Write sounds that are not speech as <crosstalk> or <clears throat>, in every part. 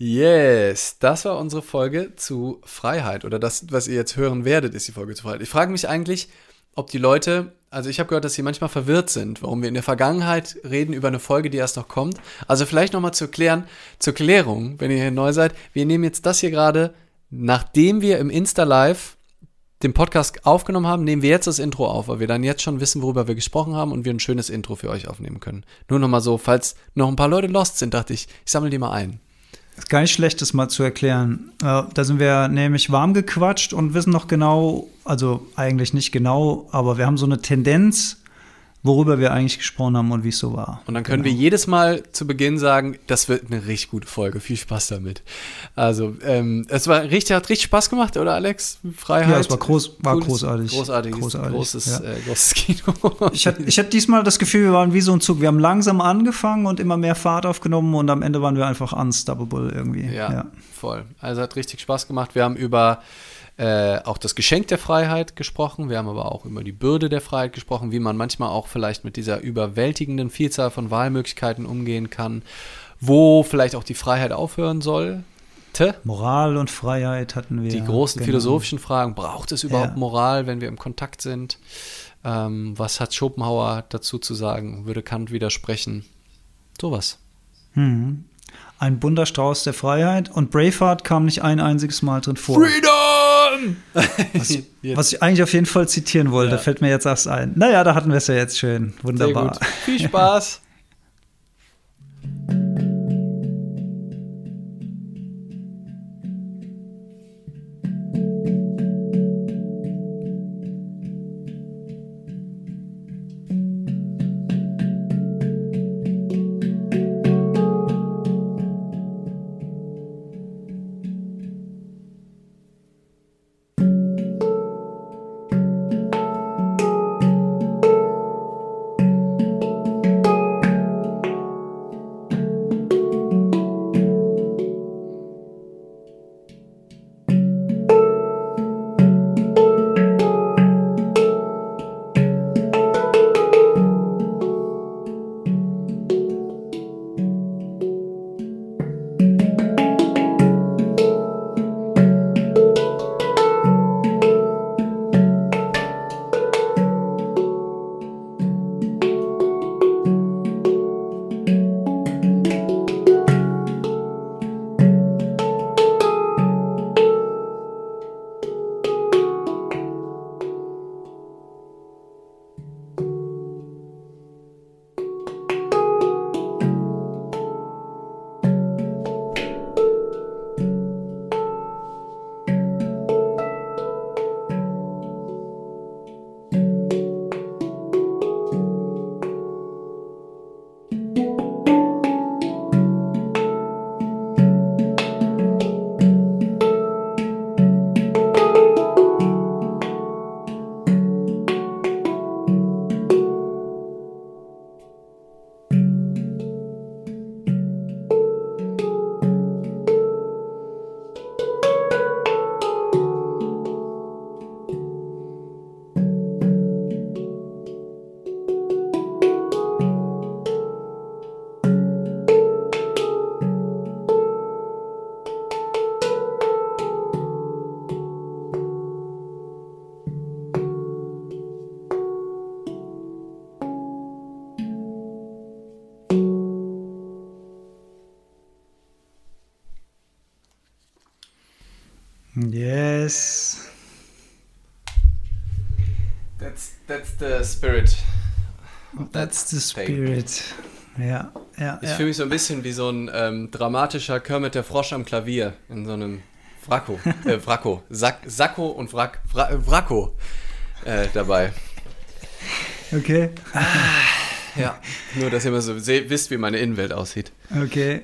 Yes, das war unsere Folge zu Freiheit. Oder das, was ihr jetzt hören werdet, ist die Folge zu Freiheit. Ich frage mich eigentlich, ob die Leute, also ich habe gehört, dass sie manchmal verwirrt sind, warum wir in der Vergangenheit reden über eine Folge, die erst noch kommt. Also vielleicht nochmal zu klären, zur Klärung, wenn ihr hier neu seid. Wir nehmen jetzt das hier gerade, nachdem wir im Insta Live den Podcast aufgenommen haben, nehmen wir jetzt das Intro auf, weil wir dann jetzt schon wissen, worüber wir gesprochen haben und wir ein schönes Intro für euch aufnehmen können. Nur nochmal so, falls noch ein paar Leute lost sind, dachte ich, ich sammle die mal ein. Ist gar nicht schlecht, das mal zu erklären. Äh, da sind wir nämlich warm gequatscht und wissen noch genau, also eigentlich nicht genau, aber wir haben so eine Tendenz, worüber wir eigentlich gesprochen haben und wie es so war. Und dann können genau. wir jedes Mal zu Beginn sagen, das wird eine richtig gute Folge. Viel Spaß damit. Also, ähm, es war richtig, hat richtig Spaß gemacht, oder Alex? Freiheit. Ja, es war, groß, war Cooles, großartig. Großartig. großartig großes, ja. äh, großes Kino. ich hatte, ich diesmal das Gefühl, wir waren wie so ein Zug. Wir haben langsam angefangen und immer mehr Fahrt aufgenommen und am Ende waren wir einfach unstoppable irgendwie. Ja, ja. voll. Also hat richtig Spaß gemacht. Wir haben über äh, auch das Geschenk der Freiheit gesprochen. Wir haben aber auch über die Bürde der Freiheit gesprochen, wie man manchmal auch vielleicht mit dieser überwältigenden Vielzahl von Wahlmöglichkeiten umgehen kann, wo vielleicht auch die Freiheit aufhören soll. Moral und Freiheit hatten wir. Die großen genau. philosophischen Fragen. Braucht es überhaupt ja. Moral, wenn wir im Kontakt sind? Ähm, was hat Schopenhauer dazu zu sagen? Würde Kant widersprechen? Sowas. Hm. Ein bunter Strauß der Freiheit und Braveheart kam nicht ein einziges Mal drin vor. Freedom! Was, <laughs> was ich eigentlich auf jeden Fall zitieren wollte, ja. fällt mir jetzt erst ein. Naja, da hatten wir es ja jetzt schön. Wunderbar. Viel Spaß. <laughs> the spirit. That's the spirit. Ja, ja. Ich ja. fühle mich so ein bisschen wie so ein ähm, dramatischer Kermit der Frosch am Klavier in so einem Wracko, <laughs> äh, Wracko, Sack, Sacko und Wrack, Wra Wracko äh, dabei. Okay. Ah, ja, nur dass ihr mal so wisst, wie meine Innenwelt aussieht. Okay.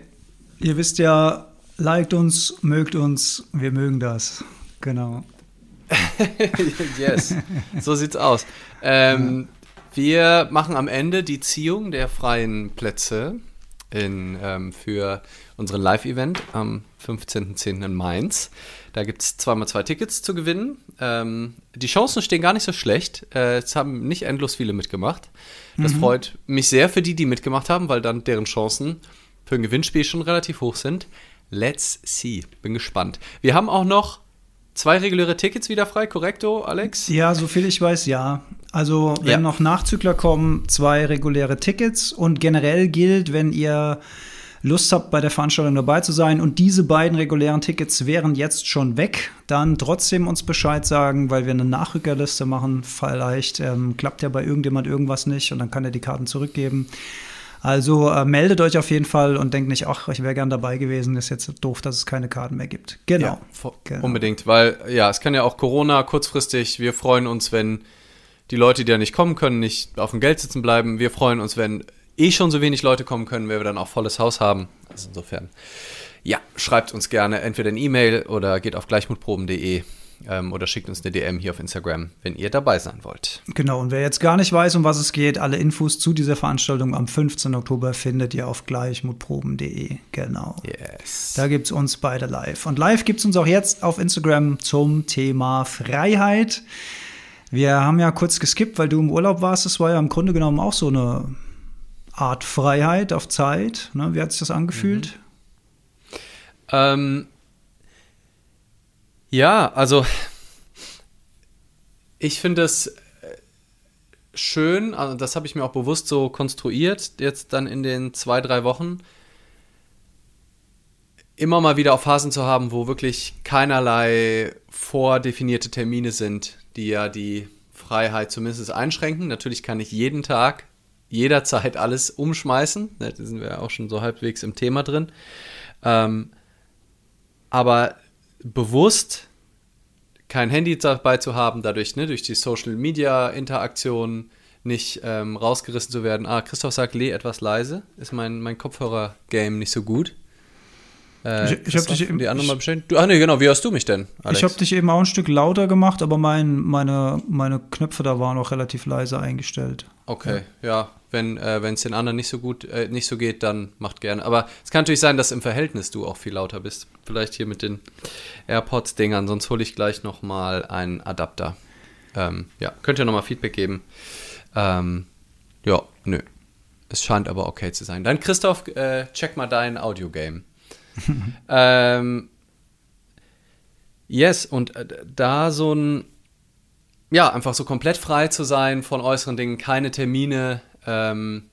Ihr wisst ja, liked uns, mögt uns, wir mögen das. Genau. <laughs> yes, so sieht's aus. Ähm, ja. Wir machen am Ende die Ziehung der freien Plätze in, ähm, für unseren Live-Event am 15.10. in Mainz. Da gibt es zweimal zwei Tickets zu gewinnen. Ähm, die Chancen stehen gar nicht so schlecht. Äh, es haben nicht endlos viele mitgemacht. Das mhm. freut mich sehr für die, die mitgemacht haben, weil dann deren Chancen für ein Gewinnspiel schon relativ hoch sind. Let's see. Bin gespannt. Wir haben auch noch zwei reguläre Tickets wieder frei, korrekto, Alex? Ja, soviel ich weiß, ja. Also, wenn Ja. noch Nachzügler kommen, zwei reguläre Tickets. Und generell gilt, wenn ihr Lust habt, bei der Veranstaltung dabei zu sein und diese beiden regulären Tickets wären jetzt schon weg, dann trotzdem uns Bescheid sagen, weil wir eine Nachrückerliste machen. Vielleicht ähm, klappt ja bei irgendjemand irgendwas nicht und dann kann er die Karten zurückgeben. Also äh, meldet euch auf jeden Fall und denkt nicht, ach, ich wäre gern dabei gewesen, ist jetzt doof, dass es keine Karten mehr gibt. Genau. Ja, Genau. unbedingt, weil ja, es kann ja auch Corona kurzfristig. Wir freuen uns, wenn die Leute, die ja nicht kommen können, nicht auf dem Geld sitzen bleiben. Wir freuen uns, wenn eh schon so wenig Leute kommen können, wenn wir dann auch volles Haus haben. Also insofern, ja, schreibt uns gerne entweder eine E-Mail oder geht auf gleichmutproben.de ähm, oder schickt uns eine DM hier auf Instagram, wenn ihr dabei sein wollt. Genau, und wer jetzt gar nicht weiß, um was es geht, alle Infos zu dieser Veranstaltung am 15. Oktober findet ihr auf gleichmutproben.de. Genau. Yes. Da gibt es uns beide live. Und live gibt es uns auch jetzt auf Instagram zum Thema Freiheit. Wir haben ja kurz geskippt, weil du im Urlaub warst. Das war ja im Grunde genommen auch so eine Art Freiheit auf Zeit. Ne? Wie hat sich das angefühlt? Ähm, ja, also ich finde es äh, schön, also das habe ich mir auch bewusst so konstruiert, jetzt dann in den zwei, drei Wochen, immer mal wieder auch Phasen zu haben, wo wirklich keinerlei vordefinierte Termine sind, die ja die Freiheit zumindest einschränken. Natürlich kann ich jeden Tag, jederzeit alles umschmeißen. Da sind wir ja auch schon so halbwegs im Thema drin. Ähm, aber bewusst kein Handy dabei zu haben, dadurch, ne, durch die Social Media Interaktion nicht ähm, rausgerissen zu werden. Ah, Christoph sagt, Lee etwas leise. Ist mein, mein Kopfhörer-Game nicht so gut. Äh, Ich- ich hab Christoph, dich im- die anderen mal bestellen. Du, ah, nee, genau. Wie hörst du mich denn? Alex? Ich habe dich eben auch ein Stück lauter gemacht, aber mein, meine, meine Knöpfe da waren auch relativ leise eingestellt. Okay, ja. Wenn äh, es den anderen nicht so gut, äh, nicht so geht, dann macht gerne. Aber es kann natürlich sein, dass im Verhältnis du auch viel lauter bist. Vielleicht hier mit den AirPods-Dingern, sonst hole ich gleich noch mal einen Adapter. Ähm, ja, könnt ihr noch mal Feedback geben. Ähm, ja, nö. Es scheint aber okay zu sein. Dann Christoph, äh, check mal dein Audio-Game. <laughs> ähm, yes, und äh, da so ein ja, einfach so komplett frei zu sein von äußeren Dingen, keine Termine, ähm,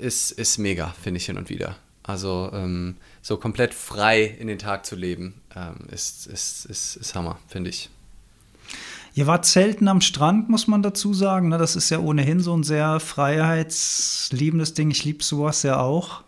ist, ist mega, finde ich hin und wieder. Also ähm, so komplett frei in den Tag zu leben, ähm, ist, ist, ist, ist Hammer, finde ich. Ihr wart selten am Strand, muss man dazu sagen. Ne? Das ist ja ohnehin so ein sehr freiheitsliebendes Ding. Ich liebe sowas ja auch.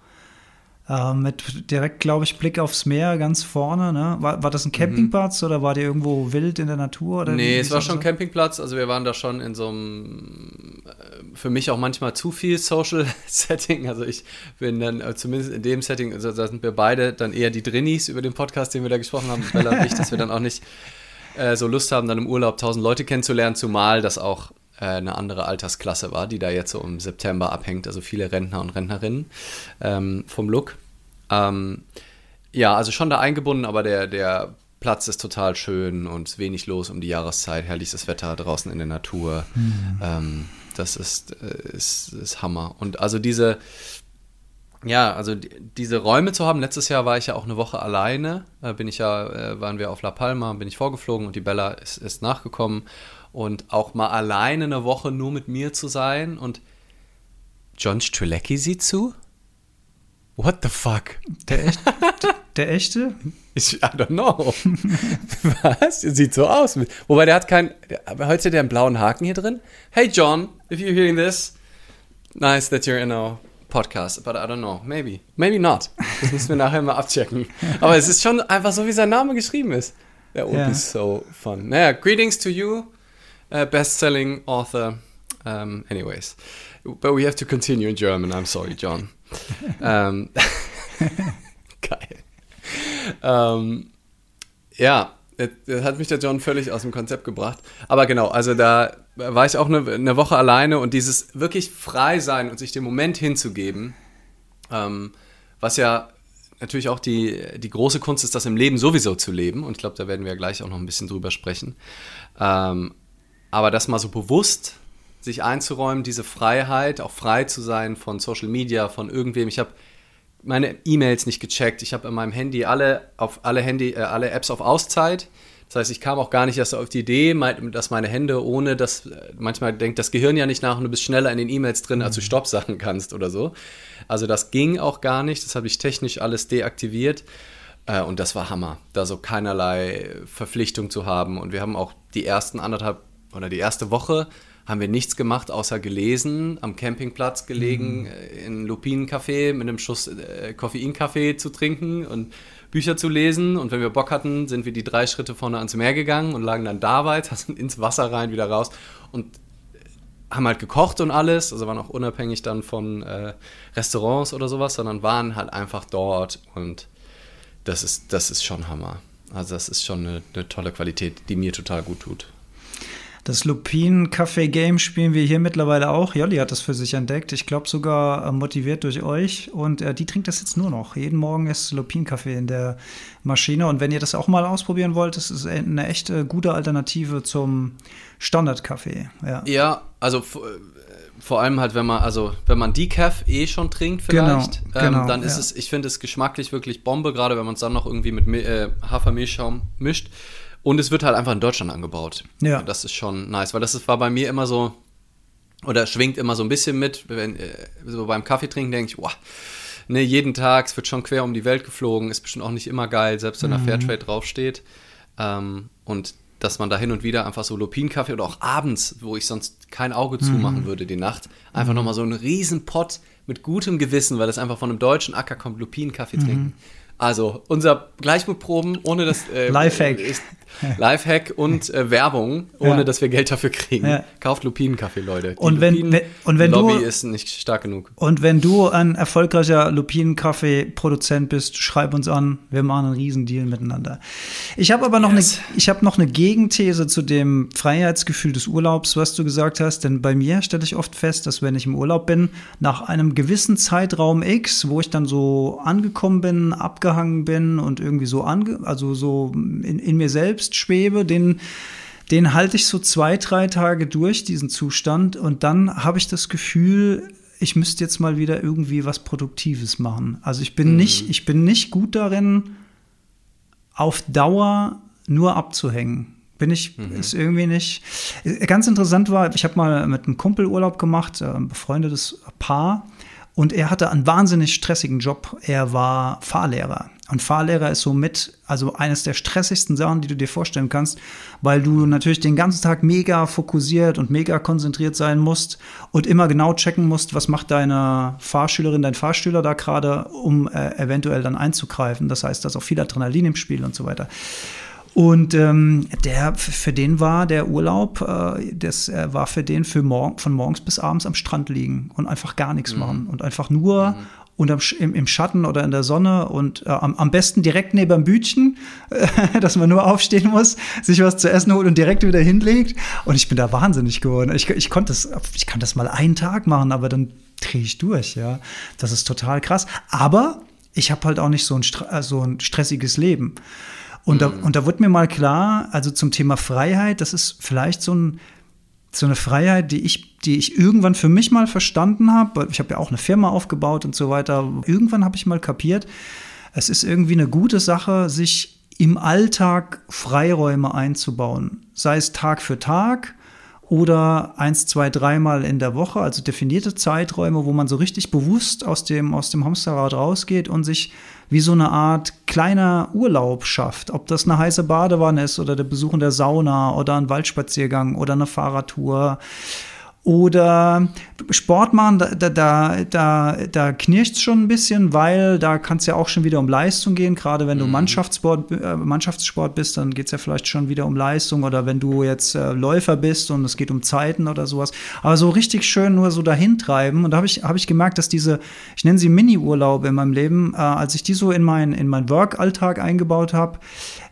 Äh, mit direkt, glaube ich, Blick aufs Meer ganz vorne. Ne? War, war das ein Campingplatz oder war der irgendwo wild in der Natur? Oder Nee, es war schon sein? Campingplatz, also wir waren da schon in so einem, äh, für mich auch manchmal zu viel Social <laughs> Setting, also ich bin dann äh, zumindest in dem Setting, also da sind wir beide dann eher die Drinnies über den Podcast, den wir da gesprochen haben, Bella und ich, dass wir dann auch nicht äh, so Lust haben, dann im Urlaub tausend Leute kennenzulernen, zumal das auch eine andere Altersklasse war, die da jetzt so im September abhängt, also viele Rentner und Rentnerinnen ähm, vom Look. Ähm, ja, also schon da eingebunden, aber der, der Platz ist total schön und wenig los um die Jahreszeit, herrliches Wetter draußen in der Natur. Ähm, das ist, äh, ist, ist Hammer. Und also diese, ja, also die, diese Räume zu haben, letztes Jahr war ich ja auch eine Woche alleine, äh, bin ich ja, äh, waren wir auf La Palma, bin ich vorgeflogen und die Bella ist, ist nachgekommen. Und auch mal alleine eine Woche nur mit mir zu sein und John Strzelecki sieht zu? What the fuck? Der, echt, der echte? Ich, I don't know. <laughs> Was? Sieht so aus. Wobei der hat keinen. Aber heute der einen blauen Haken hier drin. Hey John, if you're hearing this, nice that you're in a podcast, but I don't know. Maybe. Maybe not. Das müssen wir nachher mal abchecken. Aber es ist schon einfach so, wie sein Name geschrieben ist. That would Ja. be so fun. Naja, greetings to you, uh, best-selling author. Um, anyways. But we have to continue in German. I'm sorry, John. ähm, <laughs> geil. Ähm, ja, das hat mich der John völlig aus dem Konzept gebracht. Aber genau, also da war ich auch eine, eine Woche alleine und dieses wirklich frei sein und sich dem Moment hinzugeben, ähm, was ja natürlich auch die, die große Kunst ist, das im Leben sowieso zu leben. Und ich glaube, da werden wir gleich auch noch ein bisschen drüber sprechen. Ähm, aber das mal so bewusst sich einzuräumen, diese Freiheit, auch frei zu sein von Social Media, von irgendwem. Ich habe meine E-Mails nicht gecheckt. Ich habe in meinem Handy alle auf alle Handy äh, alle Apps auf Auszeit. Das heißt, ich kam auch gar nicht erst auf die Idee, dass meine Hände ohne das, manchmal denkt das Gehirn ja nicht nach und du bist schneller in den E-Mails drin, als du mhm. Stopp sagen kannst oder so. Also das ging auch gar nicht, das habe ich technisch alles deaktiviert. Äh, und das war Hammer, da so keinerlei Verpflichtung zu haben. Und wir haben auch die ersten anderthalb oder die erste Woche haben wir nichts gemacht, außer gelesen, am Campingplatz gelegen, mhm. Äh, in Lupinencafé mit einem Schuss äh, Koffeinkaffee zu trinken und Bücher zu lesen. Und wenn wir Bock hatten, sind wir die drei Schritte vorne ans Meer gegangen und lagen dann da weiter, <laughs> sind ins Wasser rein, wieder raus und haben halt gekocht und alles, also waren auch unabhängig dann von äh, Restaurants oder sowas, sondern waren halt einfach dort und das ist, das ist schon Hammer. Also das ist schon eine, eine tolle Qualität, die mir total gut tut. Das Lupin Café Game spielen wir hier mittlerweile auch. Jolli hat das für sich entdeckt. Ich glaube sogar äh, motiviert durch euch. Und äh, die trinkt das jetzt nur noch. Jeden Morgen ist Lupin Café in der Maschine. Und wenn ihr das auch mal ausprobieren wollt, das ist eine echte gute Alternative zum Standard Kaffee. Ja, ja also vor allem halt, wenn man, also wenn man Decaf eh schon trinkt vielleicht, genau, ähm, genau, dann ist ja. es, ich finde es geschmacklich wirklich Bombe, gerade wenn man es dann noch irgendwie mit äh, Hafermilchschaum mischt. Und es wird halt einfach in Deutschland angebaut. Ja. Das ist schon nice, weil das war bei mir immer so, oder schwingt immer so ein bisschen mit, wenn, äh, so beim Kaffee trinken denke ich, wow, ne, jeden Tag, es wird schon quer um die Welt geflogen, ist bestimmt auch nicht immer geil, selbst wenn da mhm. Fairtrade draufsteht. Ähm, und dass man da hin und wieder einfach so Lupinenkaffee oder auch abends, wo ich sonst kein Auge zumachen mhm. würde die Nacht, einfach mhm. nochmal so einen riesen Pott mit gutem Gewissen, weil das einfach von einem deutschen Acker kommt, Lupinenkaffee mhm. trinken. Also unser Gleichmutproben ohne das äh, Lifehack. Ist <laughs> Lifehack und äh, Werbung, ohne ja. dass wir Geld dafür kriegen. Ja. Kauft Lupinenkaffee, Leute. Die und wenn, wenn, und wenn Lobby du, ist nicht stark genug. Und wenn du ein erfolgreicher Lupinenkaffee-Produzent bist, schreib uns an. Wir machen einen Riesendeal miteinander. Ich habe aber noch yes. eine, ich habe noch eine Gegenthese zu dem Freiheitsgefühl des Urlaubs, was du gesagt hast. Denn bei mir stelle ich oft fest, dass wenn ich im Urlaub bin, nach einem gewissen Zeitraum X, wo ich dann so angekommen bin, abgehangen bin und irgendwie so ange, also so in, in mir selbst selbst schwebe, den, den halte ich so zwei, drei Tage durch, diesen Zustand. Und dann habe ich das Gefühl, ich müsste jetzt mal wieder irgendwie was Produktives machen. Also ich bin mhm. nicht, ich bin nicht gut darin, auf Dauer nur abzuhängen. Bin ich, mhm. ist irgendwie nicht. Ganz interessant war, ich habe mal mit einem Kumpel Urlaub gemacht, äh, ein befreundetes Paar. Und er hatte einen wahnsinnig stressigen Job. Er war Fahrlehrer. Und Fahrlehrer ist somit also eines der stressigsten Sachen, die du dir vorstellen kannst, weil du natürlich den ganzen Tag mega fokussiert und mega konzentriert sein musst und immer genau checken musst, was macht deine Fahrschülerin, dein Fahrschüler da gerade, um äh, eventuell dann einzugreifen. Das heißt, da ist auch viel Adrenalin im Spiel und so weiter. Und ähm, der, für den war der Urlaub, äh, das äh, war für den für morgen, von morgens bis abends am Strand liegen und einfach gar nichts mhm. machen und einfach nur mhm. Unterm, im, im, Schatten oder in der Sonne und äh, am, am, besten direkt neben dem Bütchen, äh, <laughs> dass man nur aufstehen muss, sich was zu essen holt und direkt wieder hinlegt. Und ich bin da wahnsinnig geworden. Ich, ich konnte das, ich kann das mal einen Tag machen, aber dann drehe ich durch, ja. Das ist total krass. Aber ich habe halt auch nicht so ein, äh, so ein stressiges Leben. Und, mhm. da, und da wurde mir mal klar, also zum Thema Freiheit, das ist vielleicht so, ein, so eine Freiheit, die ich, die ich irgendwann für mich mal verstanden habe. Ich habe ja auch eine Firma aufgebaut und so weiter. Irgendwann habe ich mal kapiert, es ist irgendwie eine gute Sache, sich im Alltag Freiräume einzubauen. Sei es Tag für Tag oder eins, zwei, dreimal in der Woche, also definierte Zeiträume, wo man so richtig bewusst aus dem, aus dem Hamsterrad rausgeht und sich wie so eine Art kleiner Urlaub schafft. Ob das eine heiße Badewanne ist oder der Besuch in der Sauna oder ein Waldspaziergang oder eine Fahrradtour oder Sport machen, da, da, da, da knirscht schon ein bisschen, weil da kann es ja auch schon wieder um Leistung gehen. Gerade wenn du mhm. Mannschaftssport, äh, Mannschaftssport bist, dann geht es ja vielleicht schon wieder um Leistung. Oder wenn du jetzt äh, Läufer bist und es geht um Zeiten oder sowas. Aber so richtig schön nur so dahin treiben. Und da habe ich, hab ich gemerkt, dass diese, ich nenne sie Mini-Urlaube in meinem Leben, äh, als ich die so in meinen in mein Work-Alltag eingebaut habe,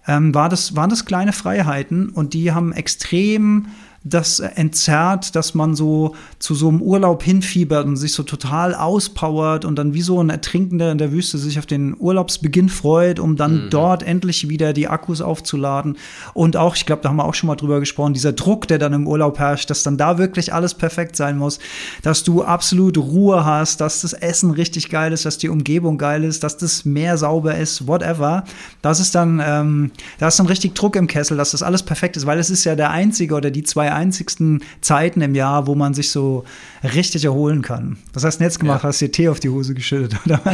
ähm, war das, waren das kleine Freiheiten und die haben extrem das entzerrt, dass man so zu so einem Urlaub hinfiebert und sich so total auspowert und dann wie so ein Ertrinkender in der Wüste sich auf den Urlaubsbeginn freut, um dann mhm. dort endlich wieder die Akkus aufzuladen. Und auch, ich glaube, da haben wir auch schon mal drüber gesprochen, dieser Druck, der dann im Urlaub herrscht, dass dann da wirklich alles perfekt sein muss, dass du absolut Ruhe hast, dass das Essen richtig geil ist, dass die Umgebung geil ist, dass das Meer sauber ist, whatever. Das ist dann, ähm, da ist dann richtig Druck im Kessel, dass das alles perfekt ist, weil es ist ja der einzige oder die zwei einzigsten Zeiten im Jahr, wo man sich so richtig erholen kann. Was hast du denn jetzt gemacht? Ja. Hast dir Tee auf die Hose geschüttet, oder? <laughs>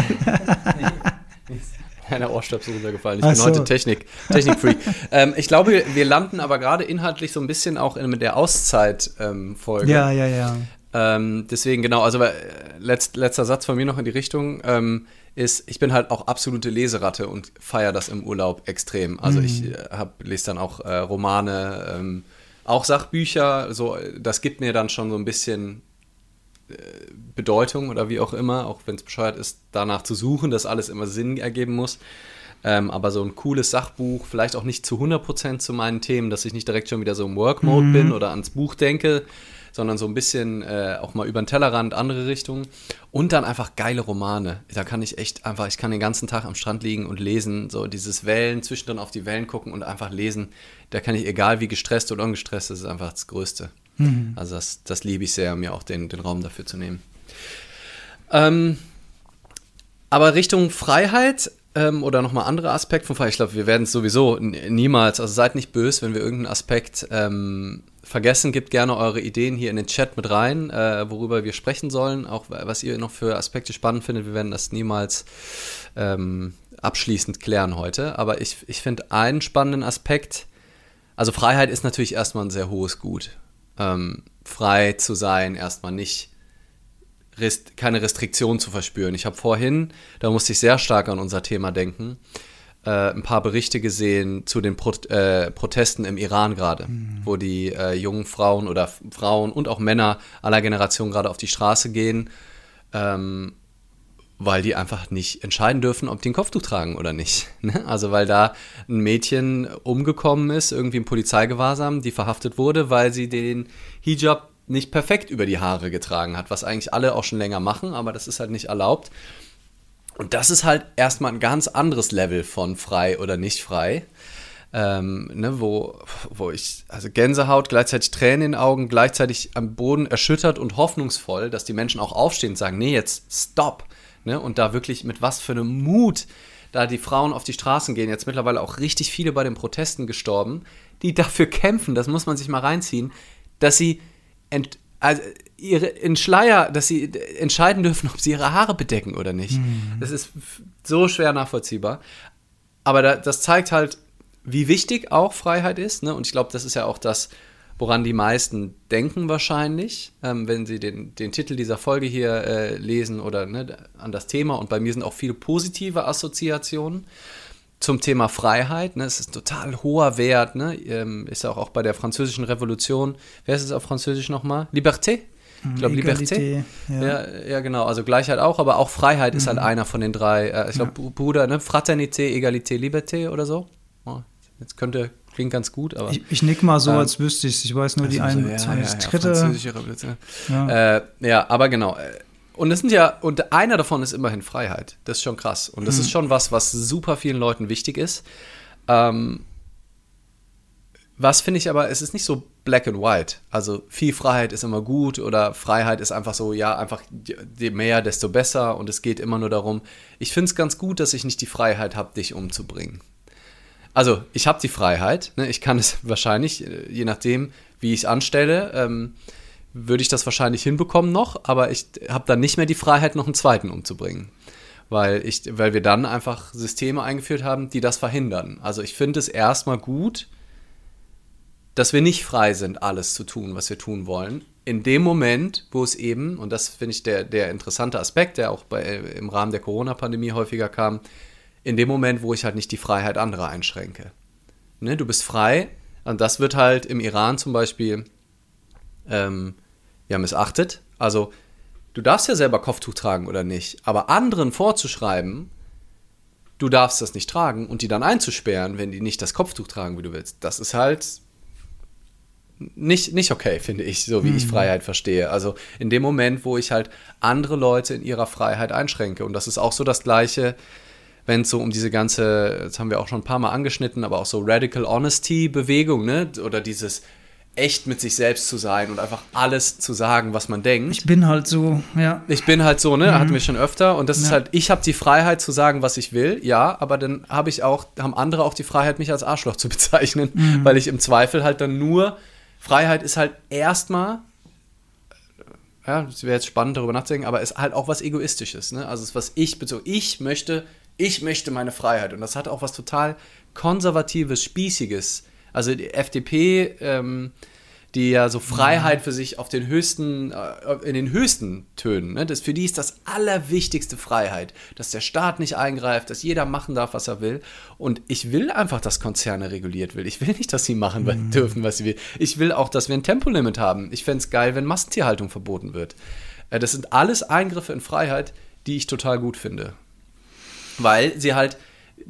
Eine Ohrstöpsel runtergefallen. Ich Ach bin so. heute Technik, Technik-Freak. <laughs> ähm, ich glaube, wir landen aber gerade inhaltlich so ein bisschen auch in der Auszeit-Folge. Ähm, ja, ja, ja. Ähm, deswegen, genau, also äh, letzt, letzter Satz von mir noch in die Richtung ähm, ist, ich bin halt auch absolute Leseratte und feiere das im Urlaub extrem. Also mhm. ich äh, hab, lese dann auch äh, Romane, ähm, auch Sachbücher, so, das gibt mir dann schon so ein bisschen äh, Bedeutung oder wie auch immer, auch wenn es bescheuert ist, danach zu suchen, dass alles immer Sinn ergeben muss. Ähm, aber so ein cooles Sachbuch, vielleicht auch nicht zu 100% zu meinen Themen, dass ich nicht direkt schon wieder so im Work-Mode mhm. bin oder ans Buch denke, sondern so ein bisschen äh, auch mal über den Tellerrand, andere Richtungen. Und dann einfach geile Romane. Da kann ich echt einfach, ich kann den ganzen Tag am Strand liegen und lesen, so dieses Wellen, zwischendrin auf die Wellen gucken und einfach lesen. Da kann ich, egal wie gestresst oder ungestresst, das ist einfach das Größte. Mhm. Also das, das liebe ich sehr, mir auch den, den Raum dafür zu nehmen. Ähm, aber Richtung Freiheit ähm, oder nochmal andere Aspekte von Freiheit, ich glaube, wir werden es sowieso niemals, also seid nicht böse, wenn wir irgendeinen Aspekt ähm, vergessen, gebt gerne eure Ideen hier in den Chat mit rein, äh, worüber wir sprechen sollen, auch was ihr noch für Aspekte spannend findet. Wir werden das niemals ähm, abschließend klären heute. Aber ich, ich finde einen spannenden Aspekt, also Freiheit ist natürlich erstmal ein sehr hohes Gut. Ähm, frei zu sein, erstmal nicht keine Restriktion zu verspüren. Ich habe vorhin, da musste ich sehr stark an unser Thema denken, äh, ein paar Berichte gesehen zu den Pro äh, Protesten im Iran gerade, mhm. wo die äh, jungen Frauen oder Frauen und auch Männer aller Generationen gerade auf die Straße gehen, ähm, weil die einfach nicht entscheiden dürfen, ob die ein Kopftuch tragen oder nicht. <laughs> Ne? Also weil da ein Mädchen umgekommen ist, irgendwie im Polizeigewahrsam, die verhaftet wurde, weil sie den Hijab nicht perfekt über die Haare getragen hat, was eigentlich alle auch schon länger machen, aber das ist halt nicht erlaubt. Und das ist halt erstmal ein ganz anderes Level von frei oder nicht frei. Ähm, ne, wo, wo ich, also Gänsehaut, gleichzeitig Tränen in den Augen, gleichzeitig am Boden erschüttert und hoffnungsvoll, dass die Menschen auch aufstehen und sagen, nee, jetzt stopp. Ne, und da wirklich mit was für einem Mut da die Frauen auf die Straßen gehen, jetzt mittlerweile auch richtig viele bei den Protesten gestorben, die dafür kämpfen, das muss man sich mal reinziehen, dass sie ent, also ihre, in Schleier, dass sie entscheiden dürfen, ob sie ihre Haare bedecken oder nicht. Mhm. Das ist so schwer nachvollziehbar. Aber da, das zeigt halt, wie wichtig auch Freiheit ist. Ne? Und ich glaube, das ist ja auch das, woran die meisten denken wahrscheinlich, ähm, wenn sie den, den Titel dieser Folge hier äh, lesen oder ne, an das Thema. Und bei mir sind auch viele positive Assoziationen zum Thema Freiheit. Ne? Es ist ein total hoher Wert. Ne? Ähm, ist auch, auch bei der französischen Revolution. Wer ist es auf Französisch nochmal? Liberté? Ich glaube, Liberté. Ja. ja. Ja, genau. Also Gleichheit auch, aber auch Freiheit mhm. ist halt mhm. einer von den drei. Äh, ich glaube, ja. Bruder, ne? Fraternité, Egalité, Liberté oder so. Oh, jetzt könnte, klingt ganz gut, aber. Ich, ich nick mal so, ähm, als wüsste ich es. Ich weiß nur die eine, so, ja, ja, ja, dritte. Französische Revolution. Ja. Äh, ja, aber genau. Und es sind ja, und einer davon ist immerhin Freiheit. Das ist schon krass. Und das mhm. ist schon was, was super vielen Leuten wichtig ist. Ähm, was finde ich aber, es ist nicht so black and white. Also viel Freiheit ist immer gut oder Freiheit ist einfach so, ja, einfach je mehr, desto besser und es geht immer nur darum. Ich finde es ganz gut, dass ich nicht die Freiheit habe, dich umzubringen. Also ich habe die Freiheit, ne? ich kann es <laughs> wahrscheinlich, äh, je nachdem, wie ich es anstelle, ähm, würde ich das wahrscheinlich hinbekommen noch, aber ich habe dann nicht mehr die Freiheit, noch einen zweiten umzubringen. Weil, ich, weil wir dann einfach Systeme eingeführt haben, die das verhindern. Also ich finde es erstmal gut, dass wir nicht frei sind, alles zu tun, was wir tun wollen. In dem Moment, wo es eben, und das finde ich der, der interessante Aspekt, der auch bei, im Rahmen der Corona-Pandemie häufiger kam, in dem Moment, wo ich halt nicht die Freiheit anderer einschränke. Ne, du bist frei, und das wird halt im Iran zum Beispiel ähm, ja, missachtet. Also, du darfst ja selber Kopftuch tragen oder nicht, aber anderen vorzuschreiben, du darfst das nicht tragen und die dann einzusperren, wenn die nicht das Kopftuch tragen, wie du willst, das ist halt nicht, nicht okay, finde ich, so wie ich Mhm. Freiheit verstehe. Also in dem Moment, wo ich halt andere Leute in ihrer Freiheit einschränke. Und das ist auch so das Gleiche, wenn es so um diese ganze, das haben wir auch schon ein paar Mal angeschnitten, aber auch so Radical Honesty-Bewegung, ne? Oder dieses echt mit sich selbst zu sein und einfach alles zu sagen, was man denkt. Ich bin halt so, ja. Ich bin halt so, ne, hatten wir schon öfter und das ist Ja. halt, ich habe die Freiheit zu sagen, was ich will, ja, aber dann habe ich auch, haben andere auch die Freiheit, mich als Arschloch zu <laughs> bezeichnen, weil ich im Zweifel halt dann nur, Freiheit ist halt erstmal, ja, das wäre jetzt spannend darüber nachzudenken, aber ist halt auch was Egoistisches, ne, also es ist was ich bezogen, ich möchte, ich möchte meine Freiheit und das hat auch was total konservatives, spießiges, also die FDP, ähm, die ja so Freiheit für sich auf den höchsten, äh, in den höchsten Tönen, ne? das, für die ist das allerwichtigste Freiheit, dass der Staat nicht eingreift, dass jeder machen darf, was er will. Und ich will einfach, dass Konzerne reguliert will. Ich will nicht, dass sie machen was- dürfen, was sie will. Ich will auch, dass wir ein Tempolimit haben. Ich fände es geil, wenn Massentierhaltung verboten wird. Äh, das sind alles Eingriffe in Freiheit, die ich total gut finde. Weil sie halt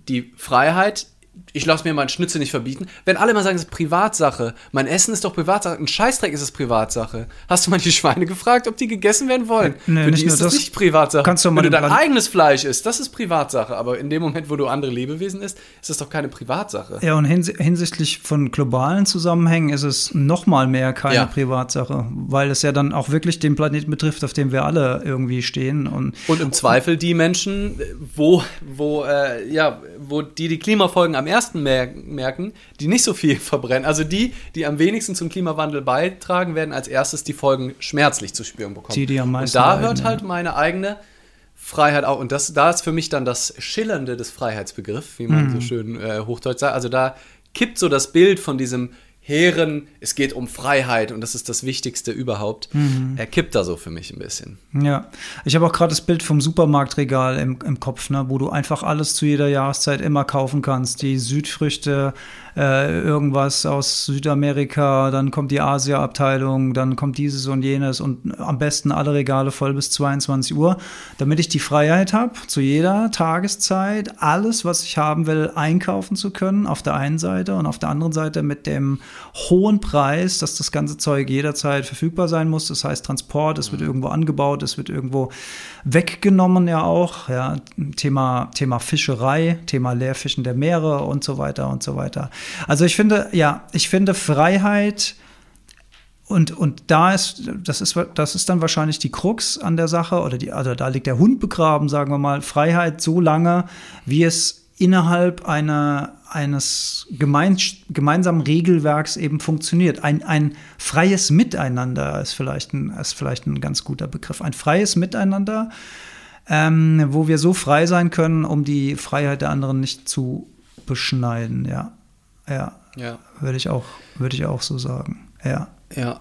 die Freiheit, ich lasse mir meinen Schnitzel nicht verbieten. Wenn alle mal sagen, es ist Privatsache, mein Essen ist doch Privatsache, ein Scheißdreck ist es Privatsache. Hast du mal die Schweine gefragt, ob die gegessen werden wollen? Nee, Für nicht die ist das nicht Privatsache. Kannst du mal Wenn du dein Brand- eigenes Fleisch isst, das ist Privatsache. Aber in dem Moment, wo du andere Lebewesen isst, ist das doch keine Privatsache. Ja, und hins hinsichtlich von globalen Zusammenhängen ist es noch mal mehr keine Ja. Privatsache, weil es ja dann auch wirklich den Planeten betrifft, auf dem wir alle irgendwie stehen. Und Und im Zweifel die Menschen, wo, wo, äh, ja, wo die die Klimafolgen am ersten mer merken, die nicht so viel <laughs> verbrennen. Also die, die am wenigsten zum Klimawandel beitragen, werden als erstes die Folgen schmerzlich zu spüren bekommen. Die, die am meisten Und da leiden, hört ja. halt meine eigene Freiheit auch. Und das, da ist für mich dann das Schillernde des Freiheitsbegriffs, wie man Mhm. so schön äh, hochdeutsch sagt. Also da kippt so das Bild von diesem hehren, es geht um Freiheit und das ist das Wichtigste überhaupt. Mhm. Er kippt da so für mich ein bisschen. Ja, ich habe auch gerade das Bild vom Supermarktregal im, im Kopf, ne, wo du einfach alles zu jeder Jahreszeit immer kaufen kannst. Die Südfrüchte, äh, irgendwas aus Südamerika, dann kommt die Asia-Abteilung, dann kommt dieses und jenes und am besten alle Regale voll bis 22 Uhr, damit ich die Freiheit habe, zu jeder Tageszeit alles, was ich haben will, einkaufen zu können, auf der einen Seite und auf der anderen Seite mit dem hohen Preis, dass das ganze Zeug jederzeit verfügbar sein muss. Das heißt Transport, es wird irgendwo angebaut, es wird irgendwo weggenommen ja auch. Ja, Thema, Thema Fischerei, Thema Leerfischen der Meere und so weiter und so weiter. Also ich finde, ja, ich finde Freiheit und, und da ist, das ist, das ist dann wahrscheinlich die Krux an der Sache, oder die, also da liegt der Hund begraben, sagen wir mal, Freiheit so lange, wie es innerhalb einer, eines gemein, gemeinsamen Regelwerks eben funktioniert. Ein, ein freies Miteinander ist vielleicht, ein, ist vielleicht ein ganz guter Begriff. Ein freies Miteinander, ähm, wo wir so frei sein können, um die Freiheit der anderen nicht zu beschneiden, ja. Ja, Ja. würde ich auch, würde ich auch so sagen. Ja. Ja.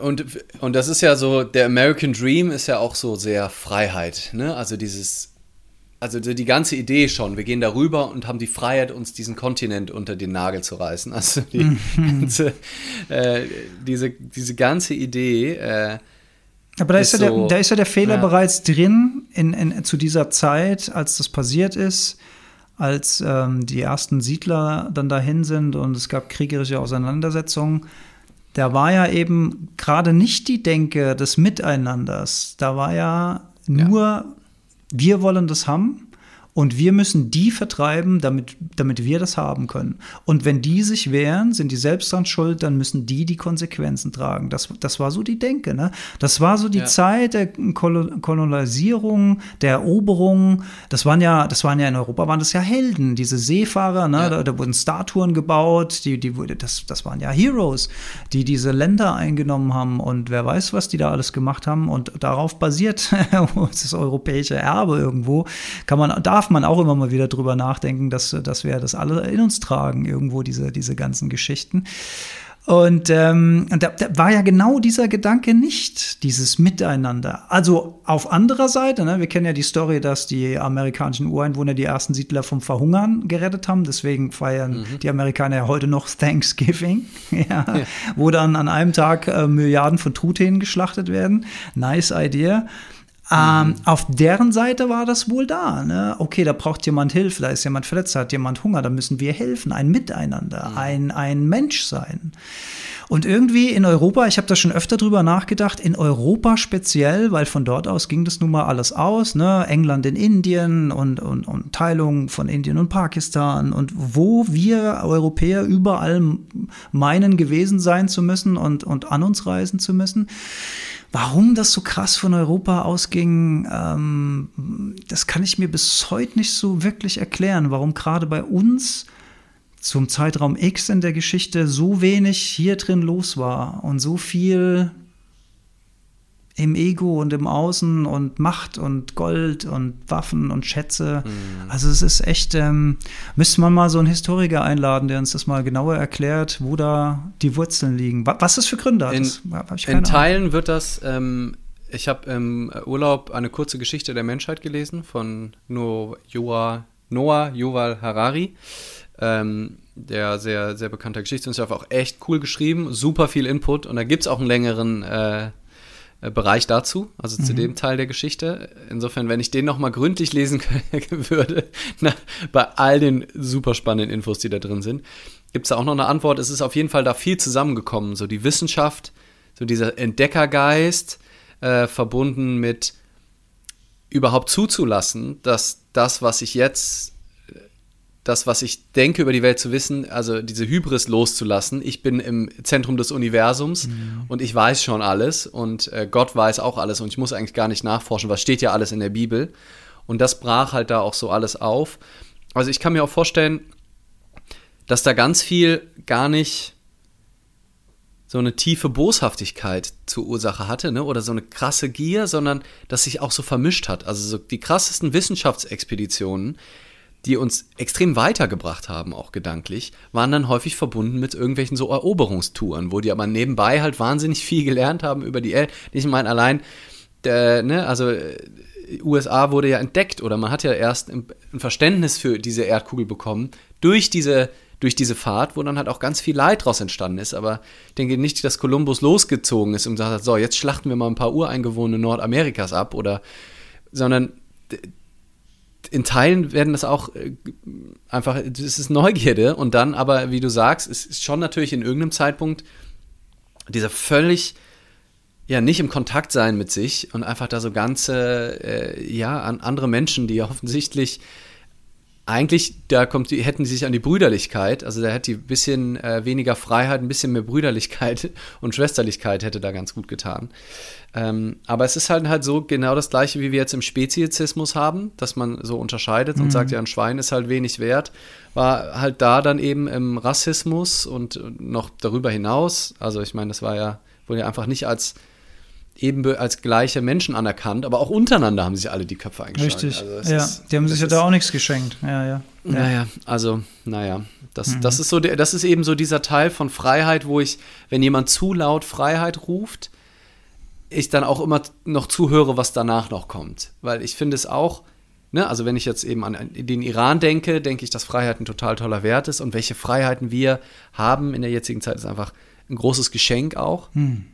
Und, und das ist ja so, der American Dream ist ja auch so sehr Freiheit, ne? Also dieses, also die ganze Idee schon, wir gehen darüber und haben die Freiheit, uns diesen Kontinent unter den Nagel zu reißen. Also die <laughs> ganze, äh, diese, diese ganze Idee, äh, Aber da ist, Ist ja so- der, da ist ja der Fehler ja. bereits drin in, in, zu dieser Zeit, als das passiert ist, als ähm, die ersten Siedler dann dahin sind und es gab kriegerische Auseinandersetzungen. Da war ja eben gerade nicht die Denke des Miteinanders. Da war ja nur, wir wollen das haben und wir müssen die vertreiben, damit, damit wir das haben können. Und wenn die sich wehren, sind die selbst dran schuld, dann müssen die die Konsequenzen tragen. Das, das war so die Denke. Ne? Das war so die Ja. Zeit der Kolo- Kolonisierung, der Eroberung. Das waren ja, das waren ja in Europa waren das ja Helden, diese Seefahrer. Ne? Ja. Da, da wurden Statuen gebaut. Die, die wurde, das, das waren ja Heroes, die diese Länder eingenommen haben. Und wer weiß, was die da alles gemacht haben. Und darauf basiert <laughs> das europäische Erbe irgendwo. Kann man, darf man auch immer mal wieder drüber nachdenken, dass, dass wir das alle in uns tragen, irgendwo diese, diese ganzen Geschichten. Und, ähm, und da, da war ja genau dieser Gedanke nicht, dieses Miteinander. Also auf anderer Seite, ne, wir kennen ja die Story, dass die amerikanischen Ureinwohner die ersten Siedler vom Verhungern gerettet haben. Deswegen feiern die Amerikaner ja heute noch Thanksgiving, <laughs> ja, wo dann an einem Tag äh, Milliarden von Truthähnen geschlachtet werden. Nice idea. Ähm, auf deren Seite war das wohl da. Ne? Okay, da braucht jemand Hilfe, da ist jemand verletzt, da hat jemand Hunger, da müssen wir helfen. Ein Miteinander, ein, ein Mensch sein. Und irgendwie in Europa, ich habe da schon öfter drüber nachgedacht, in Europa speziell, weil von dort aus ging das nun mal alles aus, ne? England in Indien und, und, und Teilung von Indien und Pakistan und wo wir Europäer überall meinen gewesen sein zu müssen und, und an uns reisen zu müssen. Warum das so krass von Europa ausging, ähm, das kann ich mir bis heute nicht so wirklich erklären. Warum gerade bei uns zum Zeitraum X in der Geschichte so wenig hier drin los war und so viel im Ego und im Außen und Macht und Gold und Waffen und Schätze. Mhm. Also es ist echt, ähm, müsste man mal so einen Historiker einladen, der uns das mal genauer erklärt, wo da die Wurzeln liegen. Was das für Gründe hat. In, in Teilen wird das, ähm, ich habe im Urlaub eine kurze Geschichte der Menschheit gelesen von Noah, Noah Yuval Harari. Ähm, der sehr, sehr bekannter Geschichtswissenschaftler, auch echt cool geschrieben, super viel Input und da gibt es auch einen längeren äh, Bereich dazu, also mhm. zu dem Teil der Geschichte. Insofern, wenn ich den nochmal gründlich lesen <laughs> würde, na, bei all den super spannenden Infos, die da drin sind, gibt es da auch noch eine Antwort. Es ist auf jeden Fall da viel zusammengekommen, so die Wissenschaft, so dieser Entdeckergeist, äh, verbunden mit überhaupt zuzulassen, dass das, was ich jetzt das, was ich denke über die Welt zu wissen, also diese Hybris loszulassen. Ich bin im Zentrum des Universums mhm. und ich weiß schon alles und äh, Gott weiß auch alles und ich muss eigentlich gar nicht nachforschen, was steht ja alles in der Bibel. Und das brach halt da auch so alles auf. Also ich kann mir auch vorstellen, dass da ganz viel gar nicht so eine tiefe Boshaftigkeit zur Ursache hatte, ne? oder so eine krasse Gier, sondern dass sich auch so vermischt hat. Also so die krassesten Wissenschaftsexpeditionen, die uns extrem weitergebracht haben, auch gedanklich, waren dann häufig verbunden mit irgendwelchen so Eroberungstouren, wo die aber nebenbei halt wahnsinnig viel gelernt haben über die Erde. Ich meine, allein, äh, ne, also äh, USA wurde ja entdeckt oder man hat ja erst ein, Verständnis für diese Erdkugel bekommen durch diese durch diese Fahrt, wo dann halt auch ganz viel Leid draus entstanden ist. Aber ich denke nicht, dass Kolumbus losgezogen ist und gesagt hat, so, jetzt schlachten wir mal ein paar Ureingewohne Nordamerikas ab oder, sondern in Teilen werden das auch äh, einfach, das ist Neugierde und dann aber, wie du sagst, es ist schon natürlich in irgendeinem Zeitpunkt dieser völlig, ja, nicht im Kontakt sein mit sich und einfach da so ganze, äh, ja, an andere Menschen, die ja offensichtlich eigentlich, da kommt die, hätten sie sich an die Brüderlichkeit, also da hätte die ein bisschen äh, weniger Freiheit, ein bisschen mehr Brüderlichkeit <laughs> und Schwesterlichkeit hätte da ganz gut getan. Ähm, aber es ist halt halt so genau das gleiche, wie wir jetzt im Speziesismus haben, dass man so unterscheidet mhm. und sagt, ja, ein Schwein ist halt wenig wert, war halt da dann eben im Rassismus und noch darüber hinaus, also ich meine, das war ja, wurde ja einfach nicht als eben als gleiche Menschen anerkannt, aber auch untereinander haben sich alle die Köpfe eingeschlagen. Richtig, also ja, ist, die haben sich ja da auch nichts geschenkt. Ja, ja. Naja, also, naja, das, mhm. das, ist so, das ist eben so dieser Teil von Freiheit, wo ich, wenn jemand zu laut Freiheit ruft, ich dann auch immer noch zuhöre, was danach noch kommt. Weil ich finde es auch, ne, also wenn ich jetzt eben an den Iran denke, denke ich, dass Freiheit ein total toller Wert ist und welche Freiheiten wir haben in der jetzigen Zeit ist einfach ein großes Geschenk auch. Mhm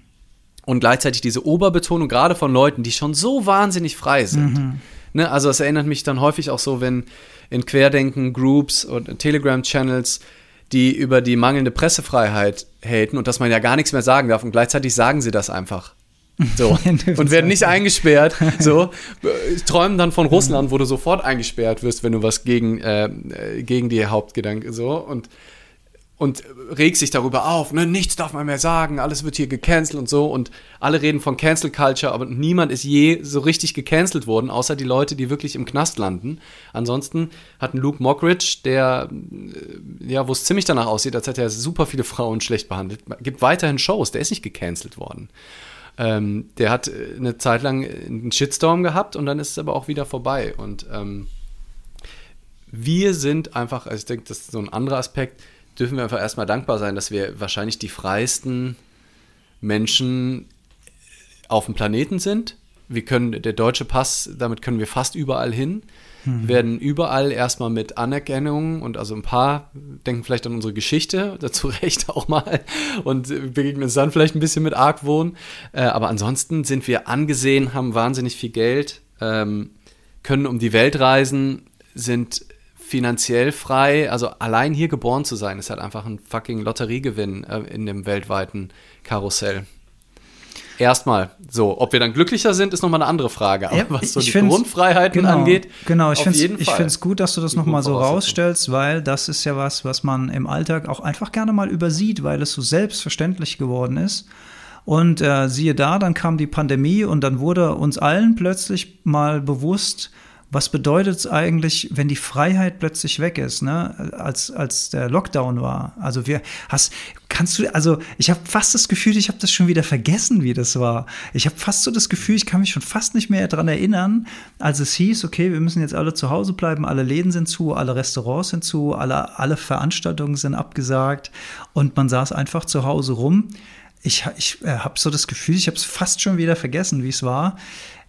und gleichzeitig diese Oberbetonung, gerade von Leuten, die schon so wahnsinnig frei sind. Mhm. Ne, also es erinnert mich dann häufig auch so, wenn in Querdenken-Groups und Telegram-Channels die über die mangelnde Pressefreiheit haten und dass man ja gar nichts mehr sagen darf und gleichzeitig sagen sie das einfach. <laughs> So. und werden nicht eingesperrt. <laughs> So. Träumen dann von Russland, wo du sofort eingesperrt wirst, wenn du was gegen, äh, gegen die Hauptgedanke so. Und und regt sich darüber auf, ne, nichts darf man mehr sagen, alles wird hier gecancelt und so und alle reden von Cancel Culture, aber niemand ist je so richtig gecancelt worden, außer die Leute, die wirklich im Knast landen. Ansonsten hat ein Luke Mockridge, der, äh, ja, wo es ziemlich danach aussieht, als hätte er super viele Frauen schlecht behandelt, gibt weiterhin Shows, der ist nicht gecancelt worden. Ähm, der hat äh, eine Zeit lang einen Shitstorm gehabt und dann ist es aber auch wieder vorbei und ähm, wir sind einfach, also ich denke, das ist so ein anderer Aspekt, dürfen wir einfach erstmal dankbar sein, dass wir wahrscheinlich die freiesten Menschen auf dem Planeten sind. Wir können, der deutsche Pass, damit können wir fast überall hin. Mhm. werden überall erstmal mit Anerkennung und also ein paar denken vielleicht an unsere Geschichte, <laughs> dazu recht auch mal und begegnen uns dann vielleicht ein bisschen mit Argwohn. Äh, aber ansonsten sind wir angesehen, haben wahnsinnig viel Geld, ähm, können um die Welt reisen, sind finanziell frei, also allein hier geboren zu sein, ist halt einfach ein fucking Lotteriegewinn äh, in dem weltweiten Karussell. Erstmal. So, ob wir dann glücklicher sind, ist nochmal eine andere Frage. Aber Ja, was so die Grundfreiheiten genau, angeht, Genau, ich finde es gut, dass du das nochmal so rausstellst, weil das ist ja was, was man im Alltag auch einfach gerne mal übersieht, weil es so selbstverständlich geworden ist. Und äh, siehe da, dann kam die Pandemie und dann wurde uns allen plötzlich mal bewusst, was bedeutet es eigentlich, wenn die Freiheit plötzlich weg ist, ne? als, als der Lockdown war. Also wir, hast, kannst du, also ich habe fast das Gefühl, ich habe das schon wieder vergessen, wie das war. Ich habe fast so das Gefühl, ich kann mich schon fast nicht mehr daran erinnern, als es hieß, okay, wir müssen jetzt alle zu Hause bleiben, alle Läden sind zu, alle Restaurants sind zu, alle, alle Veranstaltungen sind abgesagt und man saß einfach zu Hause rum. Ich, ich äh, habe so das Gefühl, ich habe es fast schon wieder vergessen, wie es war.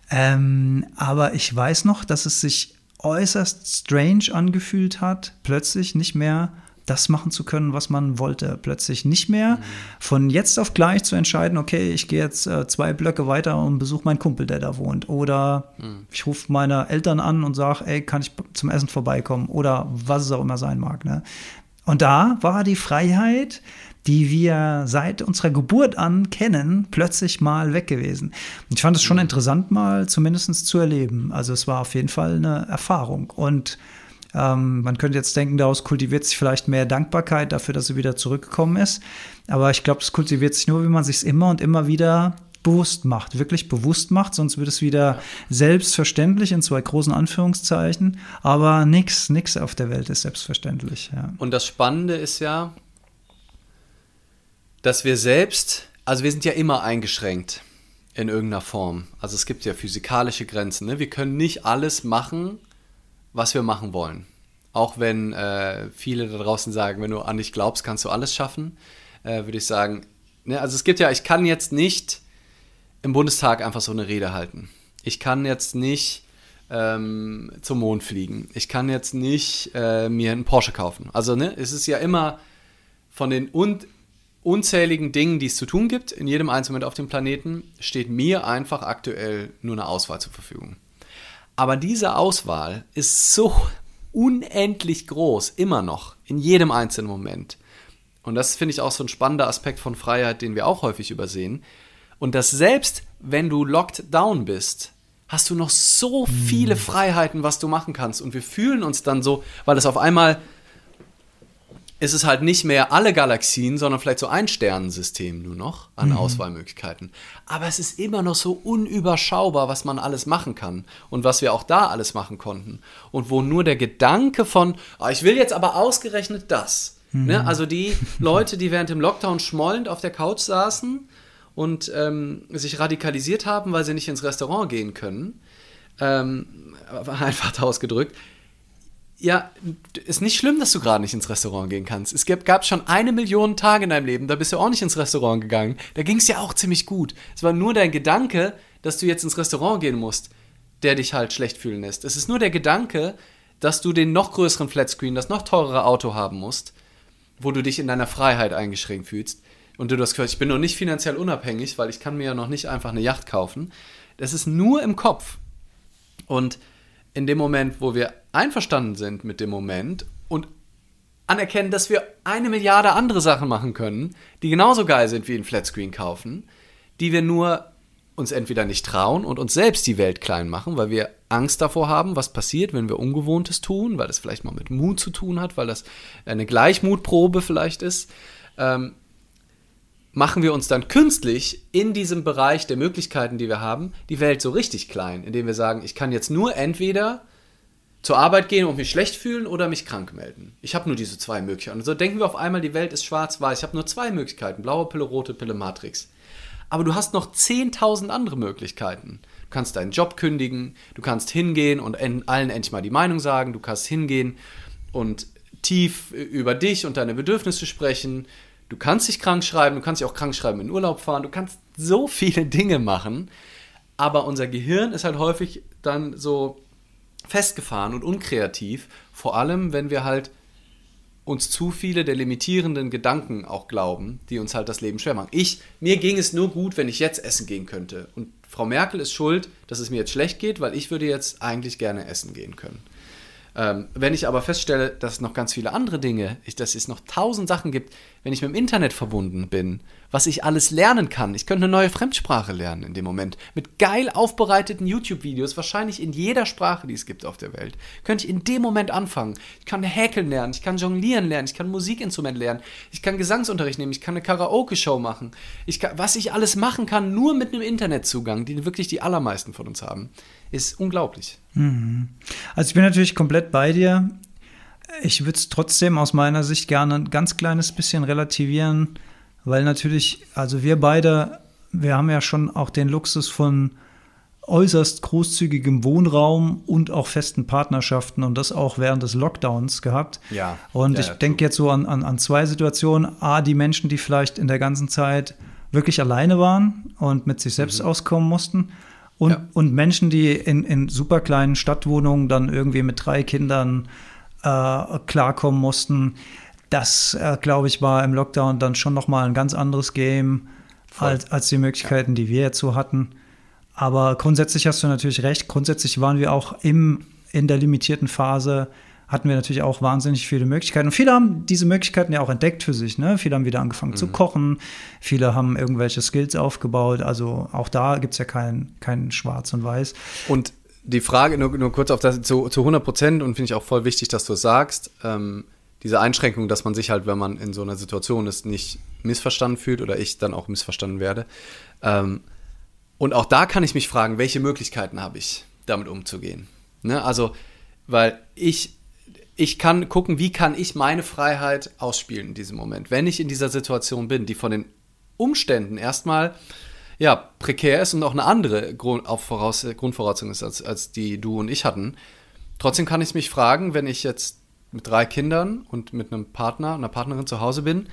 Ähm, aber ich weiß noch, dass es sich äußerst strange angefühlt hat, plötzlich nicht mehr das machen zu können, was man wollte. Plötzlich nicht mehr von jetzt auf gleich zu entscheiden, okay, ich gehe jetzt äh, zwei Blöcke weiter und besuche meinen Kumpel, der da wohnt. Oder ich rufe meine Eltern an und sage, ey, kann ich zum Essen vorbeikommen? Oder was es auch immer sein mag. Ne? Und da war die Freiheit, die wir seit unserer Geburt an kennen, plötzlich mal weg gewesen. Ich fand es schon interessant, mal zumindest zu erleben. Also es war auf jeden Fall eine Erfahrung. Und ähm, man könnte jetzt denken, daraus kultiviert sich vielleicht mehr Dankbarkeit dafür, dass sie wieder zurückgekommen ist. Aber ich glaube, es kultiviert sich nur, wenn man sich immer und immer wieder bewusst macht, wirklich bewusst macht, sonst wird es wieder selbstverständlich in zwei großen Anführungszeichen. Aber nichts, nichts auf der Welt ist selbstverständlich. Ja. Und das Spannende ist ja, dass wir selbst, also wir sind ja immer eingeschränkt in irgendeiner Form. Also es gibt ja physikalische Grenzen. Ne? Wir können nicht alles machen, was wir machen wollen. Auch wenn äh, viele da draußen sagen, wenn du an dich glaubst, kannst du alles schaffen, äh, würde ich sagen. Ne? Also es gibt ja, ich kann jetzt nicht im Bundestag einfach so eine Rede halten. Ich kann jetzt nicht ähm, zum Mond fliegen. Ich kann jetzt nicht äh, mir einen Porsche kaufen. Also ne, es ist ja immer von den un unzähligen Dingen, die es zu tun gibt, in jedem einzelnen Moment auf dem Planeten, steht mir einfach aktuell nur eine Auswahl zur Verfügung. Aber diese Auswahl ist so unendlich groß, immer noch, in jedem einzelnen Moment. Und das finde ich auch so ein spannender Aspekt von Freiheit, den wir auch häufig übersehen. Und dass selbst wenn du locked down bist, hast du noch so viele Freiheiten, was du machen kannst. Und wir fühlen uns dann so, weil es auf einmal ist es halt nicht mehr alle Galaxien, sondern vielleicht so ein Sternensystem nur noch an Auswahlmöglichkeiten. Aber es ist immer noch so unüberschaubar, was man alles machen kann und was wir auch da alles machen konnten. Und wo nur der Gedanke von, ah, ich will jetzt aber ausgerechnet das. Ne? Also die <laughs> Leute, die während dem Lockdown schmollend auf der Couch saßen und ähm, sich radikalisiert haben, weil sie nicht ins Restaurant gehen können, ähm, <laughs> einfach ausgedrückt, ja, ist nicht schlimm, dass du gerade nicht ins Restaurant gehen kannst. Es gab, schon eine Million Tage in deinem Leben, da bist du auch nicht ins Restaurant gegangen. Da ging es ja auch ziemlich gut. Es war nur dein Gedanke, dass du jetzt ins Restaurant gehen musst, der dich halt schlecht fühlen lässt. Es ist nur der Gedanke, dass du den noch größeren Flatscreen, das noch teurere Auto haben musst, wo du dich in deiner Freiheit eingeschränkt fühlst. Und du das gehört, ich bin noch nicht finanziell unabhängig, weil ich kann mir ja noch nicht einfach eine Yacht kaufen. Das ist nur im Kopf. Und in dem Moment, wo wir einverstanden sind mit dem Moment und anerkennen, dass wir eine Milliarde andere Sachen machen können, die genauso geil sind wie ein Flatscreen kaufen, die wir nur uns entweder nicht trauen und uns selbst die Welt klein machen, weil wir Angst davor haben, was passiert, wenn wir Ungewohntes tun, weil das vielleicht mal mit Mut zu tun hat, weil das eine Gleichmutprobe vielleicht ist, ähm, machen wir uns dann künstlich in diesem Bereich der Möglichkeiten, die wir haben, die Welt so richtig klein, indem wir sagen, ich kann jetzt nur entweder zur Arbeit gehen und mich schlecht fühlen oder mich krank melden. Ich habe nur diese zwei Möglichkeiten. Und so denken wir auf einmal, die Welt ist schwarz-weiß. Ich habe nur zwei Möglichkeiten, blaue Pille, rote Pille, Matrix. Aber du hast noch 10.000 andere Möglichkeiten. Du kannst deinen Job kündigen, du kannst hingehen und allen endlich mal die Meinung sagen, du kannst hingehen und tief über dich und deine Bedürfnisse sprechen. Du kannst dich krank schreiben, du kannst dich auch krank schreiben in Urlaub fahren, du kannst so viele Dinge machen. Aber unser Gehirn ist halt häufig dann so festgefahren und unkreativ, vor allem wenn wir halt uns zu viele der limitierenden Gedanken auch glauben, die uns halt das Leben schwer machen. Ich, mir ging es nur gut, wenn ich jetzt essen gehen könnte. Und Frau Merkel ist schuld, dass es mir jetzt schlecht geht, weil ich würde jetzt eigentlich gerne essen gehen können. Ähm, wenn ich aber feststelle, dass es noch ganz viele andere Dinge, dass es noch tausend Sachen gibt, wenn ich mit dem Internet verbunden bin, was ich alles lernen kann. Ich könnte eine neue Fremdsprache lernen in dem Moment. Mit geil aufbereiteten YouTube-Videos, wahrscheinlich in jeder Sprache, die es gibt auf der Welt, könnte ich in dem Moment anfangen. Ich kann häkeln lernen, ich kann jonglieren lernen, ich kann Musikinstrument lernen, ich kann Gesangsunterricht nehmen, ich kann eine Karaoke-Show machen. Ich kann, was ich alles machen kann, nur mit einem Internetzugang, den wirklich die allermeisten von uns haben ist unglaublich. Mhm. Also ich bin natürlich komplett bei dir. Ich würde es trotzdem aus meiner Sicht gerne ein ganz kleines bisschen relativieren, weil natürlich, also wir beide, wir haben ja schon auch den Luxus von äußerst großzügigem Wohnraum und auch festen Partnerschaften und das auch während des Lockdowns gehabt. Ja. Und ja, ich ja, denke jetzt so an, an, an zwei Situationen. A, die Menschen, die vielleicht in der ganzen Zeit wirklich alleine waren und mit sich selbst mhm. auskommen mussten. Und, ja. und Menschen, die in, in super kleinen Stadtwohnungen dann irgendwie mit drei Kindern äh, klarkommen mussten, das, äh, glaube ich, war im Lockdown dann schon nochmal ein ganz anderes Game als, als die Möglichkeiten, ja. die wir jetzt so hatten. Aber grundsätzlich hast du natürlich recht. Grundsätzlich waren wir auch im, in der limitierten Phase hatten wir natürlich auch wahnsinnig viele Möglichkeiten. Und viele haben diese Möglichkeiten ja auch entdeckt für sich. Ne? Viele haben wieder angefangen mhm. zu kochen, viele haben irgendwelche Skills aufgebaut. Also auch da gibt es ja kein, kein Schwarz und Weiß. Und die Frage, nur, nur kurz auf das, zu, zu 100 Prozent, und finde ich auch voll wichtig, dass du es sagst, ähm, diese Einschränkung, dass man sich halt, wenn man in so einer Situation ist, nicht missverstanden fühlt oder ich dann auch missverstanden werde. Ähm, und auch da kann ich mich fragen, welche Möglichkeiten habe ich, damit umzugehen? Ne? Also, weil ich ich kann gucken, wie kann ich meine Freiheit ausspielen in diesem Moment, wenn ich in dieser Situation bin, die von den Umständen erstmal ja, prekär ist und auch eine andere Grund, Voraus Grundvoraussetzung ist, als, als die du und ich hatten. Trotzdem kann ich mich fragen, wenn ich jetzt mit drei Kindern und mit einem Partner, einer Partnerin zu Hause bin,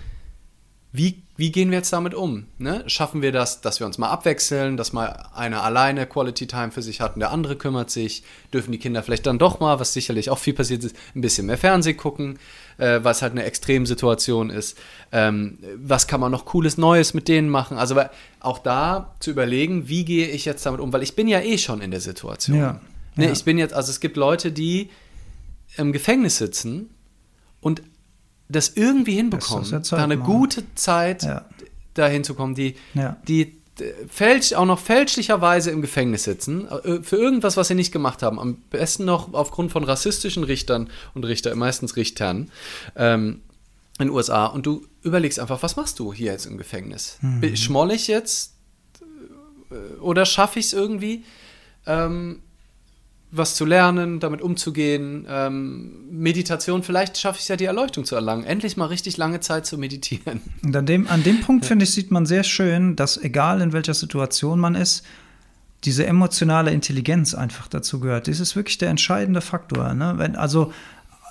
wie, wie gehen wir jetzt damit um? Ne? Schaffen wir das, dass wir uns mal abwechseln, dass mal einer alleine Quality Time für sich hat und der andere kümmert sich? Dürfen die Kinder vielleicht dann doch mal, was sicherlich auch viel passiert ist, ein bisschen mehr Fernsehen gucken, äh, was halt eine Extremsituation ist? Ähm, was kann man noch Cooles Neues mit denen machen? Also auch da zu überlegen, wie gehe ich jetzt damit um? Weil ich bin ja eh schon in der Situation. Ja, ne? ja. Ich bin jetzt, also es gibt Leute, die im Gefängnis sitzen und das irgendwie hinbekommen, das da eine machen. gute Zeit ja. dahin zu kommen, die, ja. die fälsch, auch noch fälschlicherweise im Gefängnis sitzen, äh, für irgendwas, was sie nicht gemacht haben. Am besten noch aufgrund von rassistischen Richtern und Richter, meistens Richtern ähm, in den USA. Und du überlegst einfach, was machst du hier jetzt im Gefängnis? Mhm. Schmoll ich jetzt äh, oder schaffe ich es irgendwie? Ähm, was zu lernen, damit umzugehen. Ähm, Meditation, vielleicht schaffe ich es ja, die Erleuchtung zu erlangen. Endlich mal richtig lange Zeit zu meditieren. <laughs> Und an dem, an dem Punkt, finde ich, sieht man sehr schön, dass egal in welcher Situation man ist, diese emotionale Intelligenz einfach dazu gehört. Das ist wirklich der entscheidende Faktor. Ne? Wenn, also,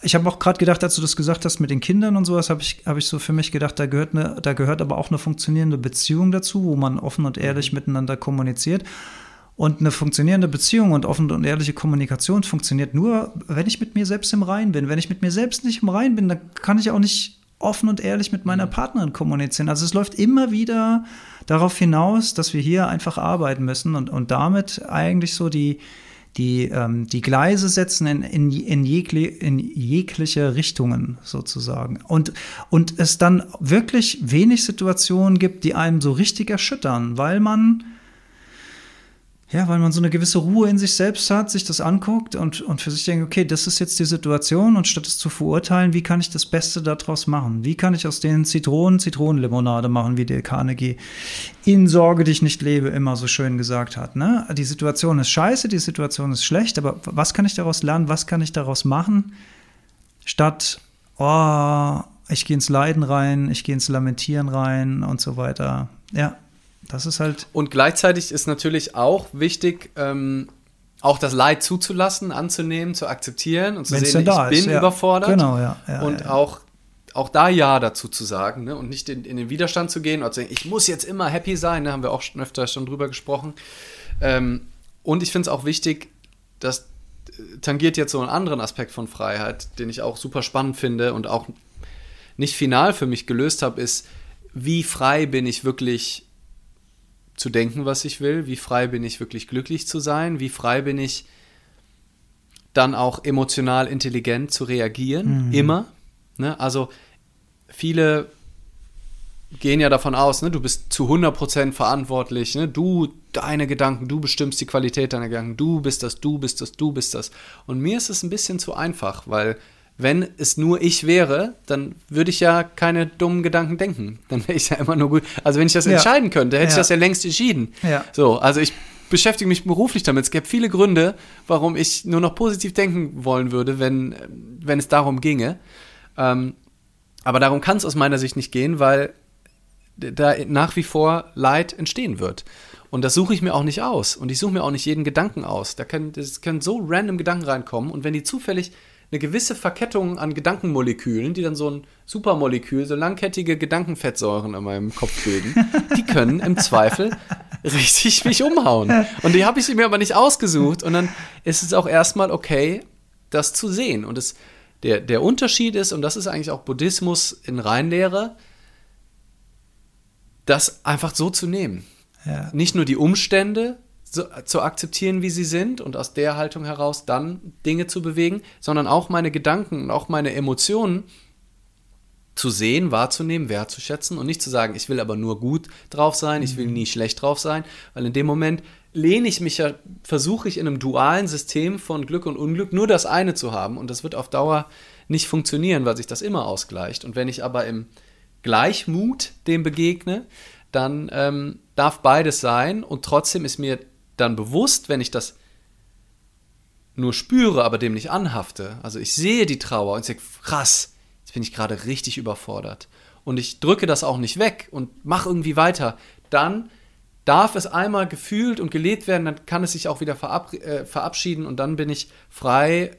ich habe auch gerade gedacht, als du das gesagt hast mit den Kindern und sowas, habe ich, hab ich so für mich gedacht, da gehört, eine, da gehört aber auch eine funktionierende Beziehung dazu, wo man offen und ehrlich mhm. miteinander kommuniziert. Und eine funktionierende Beziehung und offene und ehrliche Kommunikation funktioniert nur, wenn ich mit mir selbst im Rein bin. Wenn ich mit mir selbst nicht im Rein bin, dann kann ich auch nicht offen und ehrlich mit meiner mhm. Partnerin kommunizieren. Also es läuft immer wieder darauf hinaus, dass wir hier einfach arbeiten müssen und, und damit eigentlich so die, die, ähm, die Gleise setzen in, in, in, jegli, in jegliche Richtungen sozusagen. Und, und es dann wirklich wenig Situationen gibt, die einem so richtig erschüttern, weil man ja, weil man so eine gewisse Ruhe in sich selbst hat, sich das anguckt und, und für sich denkt, okay, das ist jetzt die Situation und statt es zu verurteilen, wie kann ich das Beste daraus machen? Wie kann ich aus den Zitronen Zitronenlimonade machen, wie der Carnegie in Sorge, die ich nicht lebe, immer so schön gesagt hat. Ne? Die Situation ist scheiße, die Situation ist schlecht, aber was kann ich daraus lernen? Was kann ich daraus machen? Statt, oh, ich gehe ins Leiden rein, ich gehe ins Lamentieren rein und so weiter. Ja, das ist halt. Und gleichzeitig ist natürlich auch wichtig, ähm, auch das Leid zuzulassen, anzunehmen, zu akzeptieren und zu Wenn's sehen, ich bin ja. überfordert. Genau, ja. ja und ja, auch auch da Ja dazu zu sagen ne? und nicht in, in, den Widerstand zu gehen und zu sagen, ich muss jetzt immer happy sein, da ne? haben wir auch schon öfter schon drüber gesprochen. Ähm, und ich finde es auch wichtig, das äh, tangiert jetzt so einen anderen Aspekt von Freiheit, den ich auch super spannend finde und auch nicht final für mich gelöst habe, ist, wie frei bin ich wirklich zu denken, was ich will, wie frei bin ich wirklich glücklich zu sein, wie frei bin ich dann auch emotional intelligent zu reagieren, Mhm. immer. Ne? Also viele gehen ja davon aus, ne, du bist zu 100% verantwortlich, ne? du, deine Gedanken, du bestimmst die Qualität deiner Gedanken, du bist das, du bist das, du bist das. Und mir ist es ein bisschen zu einfach, weil wenn es nur ich wäre, dann würde ich ja keine dummen Gedanken denken. Dann wäre ich ja immer nur gut. Also wenn ich das Ja. entscheiden könnte, hätte ich Ja. das ja längst entschieden. Ja. So, also ich beschäftige mich beruflich damit. Es gäbe viele Gründe, warum ich nur noch positiv denken wollen würde, wenn, wenn es darum ginge. Ähm, aber darum kann es aus meiner Sicht nicht gehen, weil da nach wie vor Leid entstehen wird. Und das suche ich mir auch nicht aus. Und ich suche mir auch nicht jeden Gedanken aus. Da können, das können so random Gedanken reinkommen. Und wenn die zufällig eine gewisse Verkettung an Gedankenmolekülen, die dann so ein Supermolekül, so langkettige Gedankenfettsäuren in meinem Kopf bilden, die können im Zweifel richtig mich umhauen. Und die habe ich mir aber nicht ausgesucht. Und dann ist es auch erstmal okay, das zu sehen. Und es, der, der Unterschied ist, und das ist eigentlich auch Buddhismus in Reinlehre, das einfach so zu nehmen. Ja. Nicht nur die Umstände so, zu akzeptieren, wie sie sind und aus der Haltung heraus dann Dinge zu bewegen, sondern auch meine Gedanken und auch meine Emotionen zu sehen, wahrzunehmen, wertzuschätzen und nicht zu sagen, ich will aber nur gut drauf sein, ich will nie schlecht drauf sein, weil in dem Moment lehne ich mich ja, versuche ich in einem dualen System von Glück und Unglück nur das eine zu haben und das wird auf Dauer nicht funktionieren, weil sich das immer ausgleicht. Und wenn ich aber im Gleichmut dem begegne, dann ähm, darf beides sein und trotzdem ist mir dann bewusst, wenn ich das nur spüre, aber dem nicht anhafte. Also ich sehe die Trauer und sage, krass, jetzt bin ich gerade richtig überfordert. Und ich drücke das auch nicht weg und mache irgendwie weiter. Dann darf es einmal gefühlt und gelebt werden, dann kann es sich auch wieder verab äh, verabschieden und dann bin ich frei,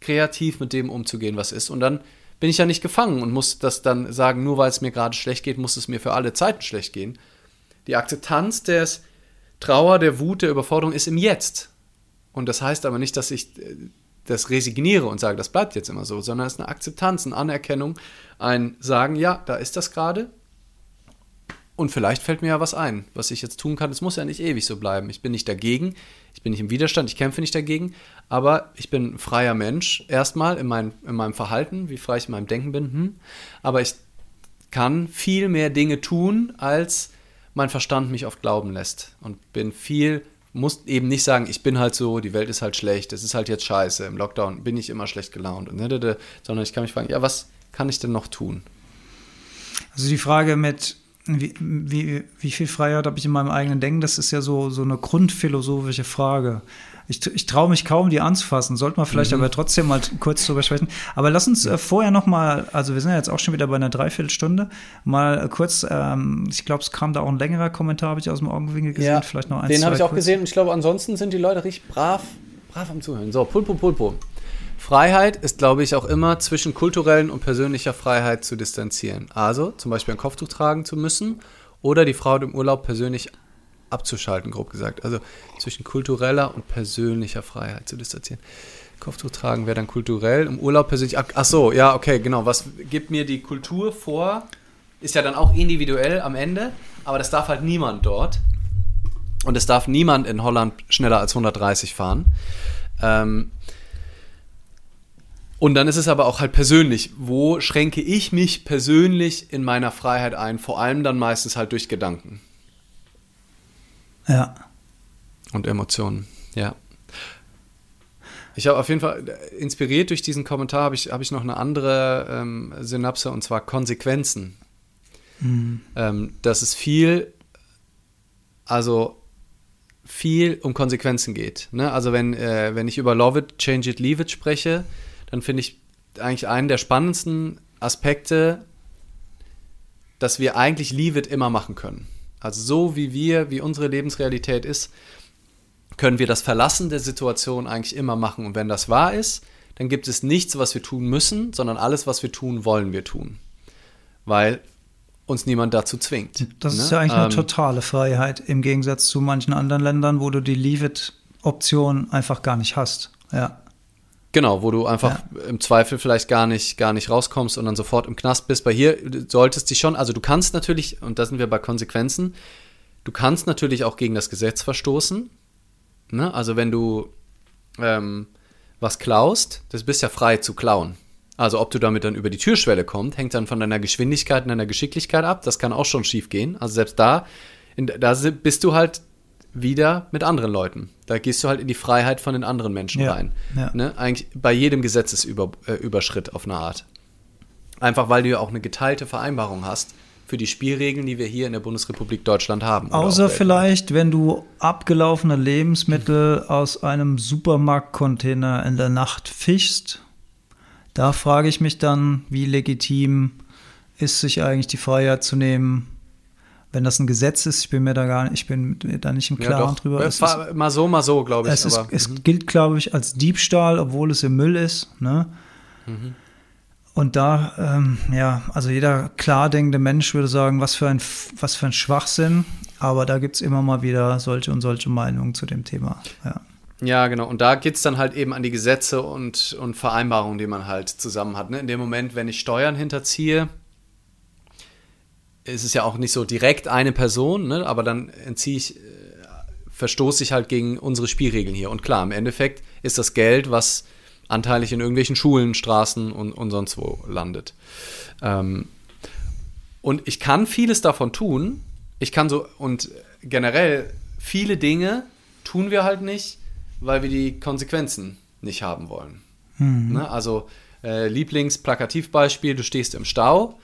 kreativ mit dem umzugehen, was ist. Und dann bin ich ja nicht gefangen und muss das dann sagen, nur weil es mir gerade schlecht geht, muss es mir für alle Zeiten schlecht gehen. Die Akzeptanz des Trauer, der Wut, der Überforderung ist im Jetzt. Und das heißt aber nicht, dass ich äh, das resigniere und sage, das bleibt jetzt immer so, sondern es ist eine Akzeptanz, eine Anerkennung, ein Sagen, ja, da ist das gerade. Und vielleicht fällt mir ja was ein, was ich jetzt tun kann. Es muss ja nicht ewig so bleiben. Ich bin nicht dagegen, ich bin nicht im Widerstand, ich kämpfe nicht dagegen, aber ich bin ein freier Mensch, erstmal in, mein, in meinem Verhalten, wie frei ich in meinem Denken bin. Hm. Aber ich kann viel mehr Dinge tun, als mein Verstand mich oft glauben lässt. Und bin viel, muss eben nicht sagen, ich bin halt so, die Welt ist halt schlecht, es ist halt jetzt scheiße, im Lockdown bin ich immer schlecht gelaunt, und, ne, sondern ich kann mich fragen, ja, was kann ich denn noch tun? Also die Frage mit, wie, wie, wie viel Freiheit habe ich in meinem eigenen Denken, das ist ja so, so eine grundphilosophische Frage. Ich, ich traue mich kaum, die anzufassen. Sollte man vielleicht Mhm. aber trotzdem mal kurz drüber sprechen. Aber lass uns äh, vorher noch mal, also wir sind ja jetzt auch schon wieder bei einer Dreiviertelstunde, mal äh, kurz, ähm, ich glaube, es kam da auch ein längerer Kommentar, habe ich aus dem Augenwinkel gesehen. vielleicht noch eins, Den habe ich auch kurz. gesehen und ich glaube, ansonsten sind die Leute richtig brav, brav am Zuhören. So, Pulpo, Pulpo. Freiheit ist, glaube ich, auch immer zwischen kulturellen und persönlicher Freiheit zu distanzieren. Also zum Beispiel ein Kopftuch tragen zu müssen oder die Frau im Urlaub persönlich abzuschalten, grob gesagt. Also zwischen kultureller und persönlicher Freiheit zu distanzieren. Kopftuch tragen wäre dann kulturell, im Urlaub persönlich. Ach, so, ja, okay, genau. Was gibt mir die Kultur vor? Ist ja dann auch individuell am Ende, aber das darf halt niemand dort. Und es darf niemand in Holland schneller als 130 fahren. Ähm, und dann ist es aber auch halt persönlich. Wo schränke ich mich persönlich in meiner Freiheit ein? Vor allem dann meistens halt durch Gedanken Ja. und Emotionen. Ja. Ich habe auf jeden Fall, inspiriert durch diesen Kommentar, habe ich, habe ich noch eine andere ähm, Synapse und zwar Konsequenzen. Mhm. Ähm, dass es viel, also viel um Konsequenzen geht. Ne? Also wenn, äh, wenn ich über Love it, change it, leave it spreche, dann finde ich eigentlich einen der spannendsten Aspekte, dass wir eigentlich leave it immer machen können. Also so wie wir, wie unsere Lebensrealität ist, können wir das Verlassen der Situation eigentlich immer machen. Und wenn das wahr ist, dann gibt es nichts, was wir tun müssen, sondern alles, was wir tun, wollen wir tun. Weil uns niemand dazu zwingt. Das ne? ist ja eigentlich eine Ähm, totale Freiheit im Gegensatz zu manchen anderen Ländern, wo du die Leave-It-Option einfach gar nicht hast. Ja. Genau, wo du einfach im Zweifel vielleicht gar nicht, gar nicht rauskommst und dann sofort im Knast bist. Bei hier du solltest dich schon, also du kannst natürlich, und da sind wir bei Konsequenzen, du kannst natürlich auch gegen das Gesetz verstoßen. Ne? Also wenn du, ähm, was klaust, das bist ja frei zu klauen. Also ob du damit dann über die Türschwelle kommst, hängt dann von deiner Geschwindigkeit und deiner Geschicklichkeit ab. Das kann auch schon schief gehen. Also selbst da, in, da bist du halt wieder mit anderen Leuten. Da gehst du halt in die Freiheit von den anderen Menschen Ja, rein. ja. Ne? Eigentlich bei jedem Gesetzesüberschritt auf eine Art. Einfach weil du ja auch eine geteilte Vereinbarung hast für die Spielregeln, die wir hier in der Bundesrepublik Deutschland haben. Außer vielleicht, wenn du abgelaufene Lebensmittel aus einem Supermarktcontainer in der Nacht fischst. Da frage ich mich dann, wie legitim ist sich eigentlich die Freiheit zu nehmen, wenn das ein Gesetz ist. Ich bin mir da gar nicht, ich bin da nicht im Ja, Klaren doch. drüber. Äh, Es, ist, mal so, mal so, glaube ich. es, ist, es mhm. gilt, glaube ich, als Diebstahl, obwohl es im Müll ist. Ne? Mhm. Und da, ähm, ja, also jeder klar denkende Mensch würde sagen, was für ein, was für ein Schwachsinn. Aber da gibt es immer mal wieder solche und solche Meinungen zu dem Thema. Ja. Ja, genau. Und da geht es dann halt eben an die Gesetze und, und Vereinbarungen, die man halt zusammen hat. Ne? In dem Moment, wenn ich Steuern hinterziehe, ist es ja auch nicht so direkt eine Person, ne? aber dann entziehe ich, äh, verstoße ich halt gegen unsere Spielregeln hier. Und klar, im Endeffekt ist das Geld, was anteilig in irgendwelchen Schulen, Straßen und, und sonst wo landet. Ähm, und ich kann vieles davon tun. Ich kann so, und generell viele Dinge tun wir halt nicht, weil wir die Konsequenzen nicht haben wollen. Ne? Also äh, Lieblingsplakativbeispiel, du stehst im Stau,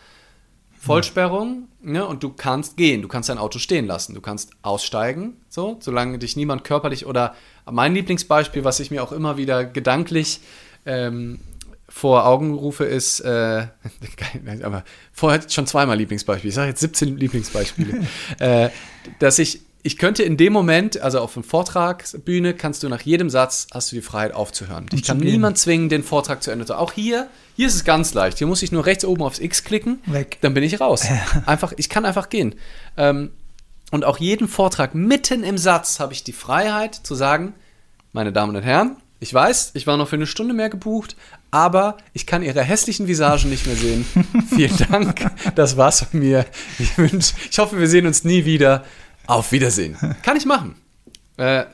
Vollsperrung, ne? und du kannst gehen, du kannst dein Auto stehen lassen, du kannst aussteigen, so, solange dich niemand körperlich oder mein Lieblingsbeispiel, was ich mir auch immer wieder gedanklich ähm, vor Augen rufe, ist, äh, <laughs> aber vorher schon zweimal Lieblingsbeispiele, ich sage jetzt 17 Lieblingsbeispiele, äh, dass ich, ich könnte in dem Moment, also auf einer Vortragsbühne, kannst du nach jedem Satz, hast du die Freiheit aufzuhören. Ich kann niemand zwingen, den Vortrag zu Ende zu Auch hier, hier ist es ganz leicht, hier muss ich nur rechts oben aufs X klicken, Weg. dann bin ich raus. <laughs> Einfach, ich kann einfach gehen. Ähm, und auch jeden Vortrag mitten im Satz habe ich die Freiheit zu sagen, meine Damen und Herren, ich weiß, ich war noch für eine Stunde mehr gebucht, aber ich kann Ihre hässlichen Visagen nicht mehr sehen. <laughs> Vielen Dank, das war's von mir. Ich, wünsch, ich hoffe, wir sehen uns nie wieder. Auf Wiedersehen. <laughs> Kann ich machen. Äh,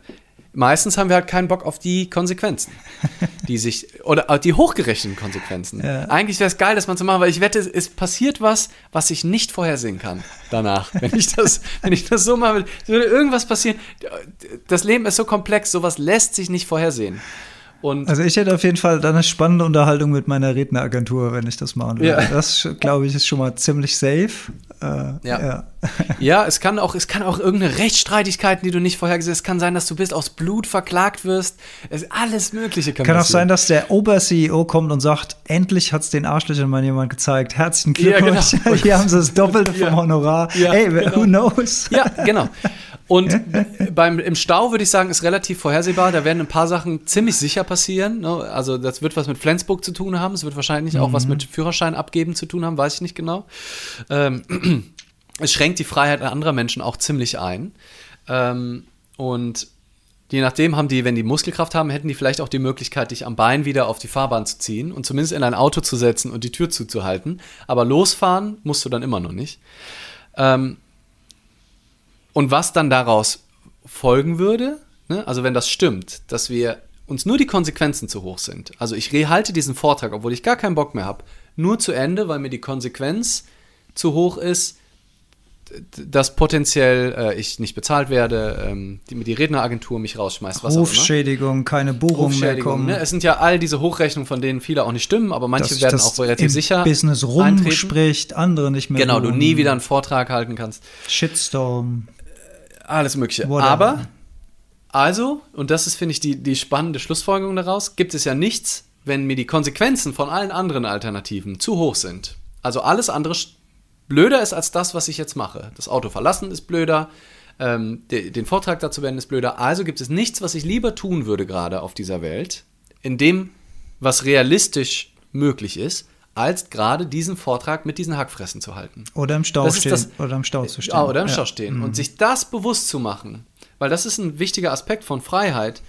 meistens haben wir halt keinen Bock auf die Konsequenzen, <laughs> die sich, oder die hochgerechneten Konsequenzen. Ja. Eigentlich wäre es geil, das mal zu machen, weil ich wette, es passiert was, was ich nicht vorhersehen kann danach. <laughs> Wenn ich das, wenn ich das so mache, würde irgendwas passieren. Das Leben ist so komplex, sowas lässt sich nicht vorhersehen. Und Also ich hätte auf jeden Fall dann eine spannende Unterhaltung mit meiner Redneragentur, wenn ich das machen würde. Ja. Das, glaube ich, ist schon mal ziemlich safe. Äh, Ja. Ja, <laughs> es kann auch, es kann auch irgendeine Rechtsstreitigkeiten, die du nicht vorhergesehen hast. Es kann sein, dass du bis aus Blut verklagt wirst. Es, alles Mögliche kann, Kann auch sein, dass der Ober-CEO kommt und sagt, endlich hat es den Arschlöchern mal jemand gezeigt. Herzlichen Ja, Glückwunsch. genau. <laughs> Hier haben sie das Doppelte Ja. vom Honorar. Ja, Ey, genau. who knows? Ja, genau. Und <laughs> beim, im Stau würde ich sagen, ist relativ vorhersehbar. Da werden ein paar Sachen ziemlich sicher passieren. Ne? Also das wird was mit Flensburg zu tun haben. Es wird wahrscheinlich auch was mit Führerschein abgeben zu tun haben, weiß ich nicht genau. Ähm, <clears throat> es schränkt die Freiheit anderer Menschen auch ziemlich ein. Ähm, und je nachdem haben die, wenn die Muskelkraft haben, hätten die vielleicht auch die Möglichkeit, dich am Bein wieder auf die Fahrbahn zu ziehen und zumindest in ein Auto zu setzen und die Tür zuzuhalten. Aber losfahren musst du dann immer noch nicht. Ähm, und was dann daraus folgen würde, ne, also wenn das stimmt, dass wir uns nur die Konsequenzen zu hoch sind. Also ich halte diesen Vortrag, obwohl ich gar keinen Bock mehr habe, nur zu Ende, weil mir die Konsequenz zu hoch ist, dass potenziell äh, ich nicht bezahlt werde, ähm, die, die Redneragentur mich rausschmeißt, was auch immer. Rufschädigung, keine Buchung mehr kommen. ne? Es sind ja all diese Hochrechnungen, von denen viele auch nicht stimmen, aber manche dass werden auch relativ im sicher Business rumspricht, andere nicht mehr. Genau, du rum. nie wieder einen Vortrag halten kannst. Shitstorm. Alles Mögliche. Whatever. Aber, also, und das ist, finde ich, die, die spannende Schlussfolgerung daraus, gibt es ja nichts, wenn mir die Konsequenzen von allen anderen Alternativen zu hoch sind. Also alles andere blöder ist als das, was ich jetzt mache. Das Auto verlassen ist blöder, ähm, de, den Vortrag dazu beenden ist blöder. Also gibt es nichts, was ich lieber tun würde gerade auf dieser Welt, in dem, was realistisch möglich ist, als gerade diesen Vortrag mit diesen Hackfressen zu halten. Oder im Stau stehen. das- oder im Stau zu stehen. Ja, oder im Ja. Mhm. Stau stehen. Und sich das bewusst zu machen, weil das ist ein wichtiger Aspekt von Freiheit,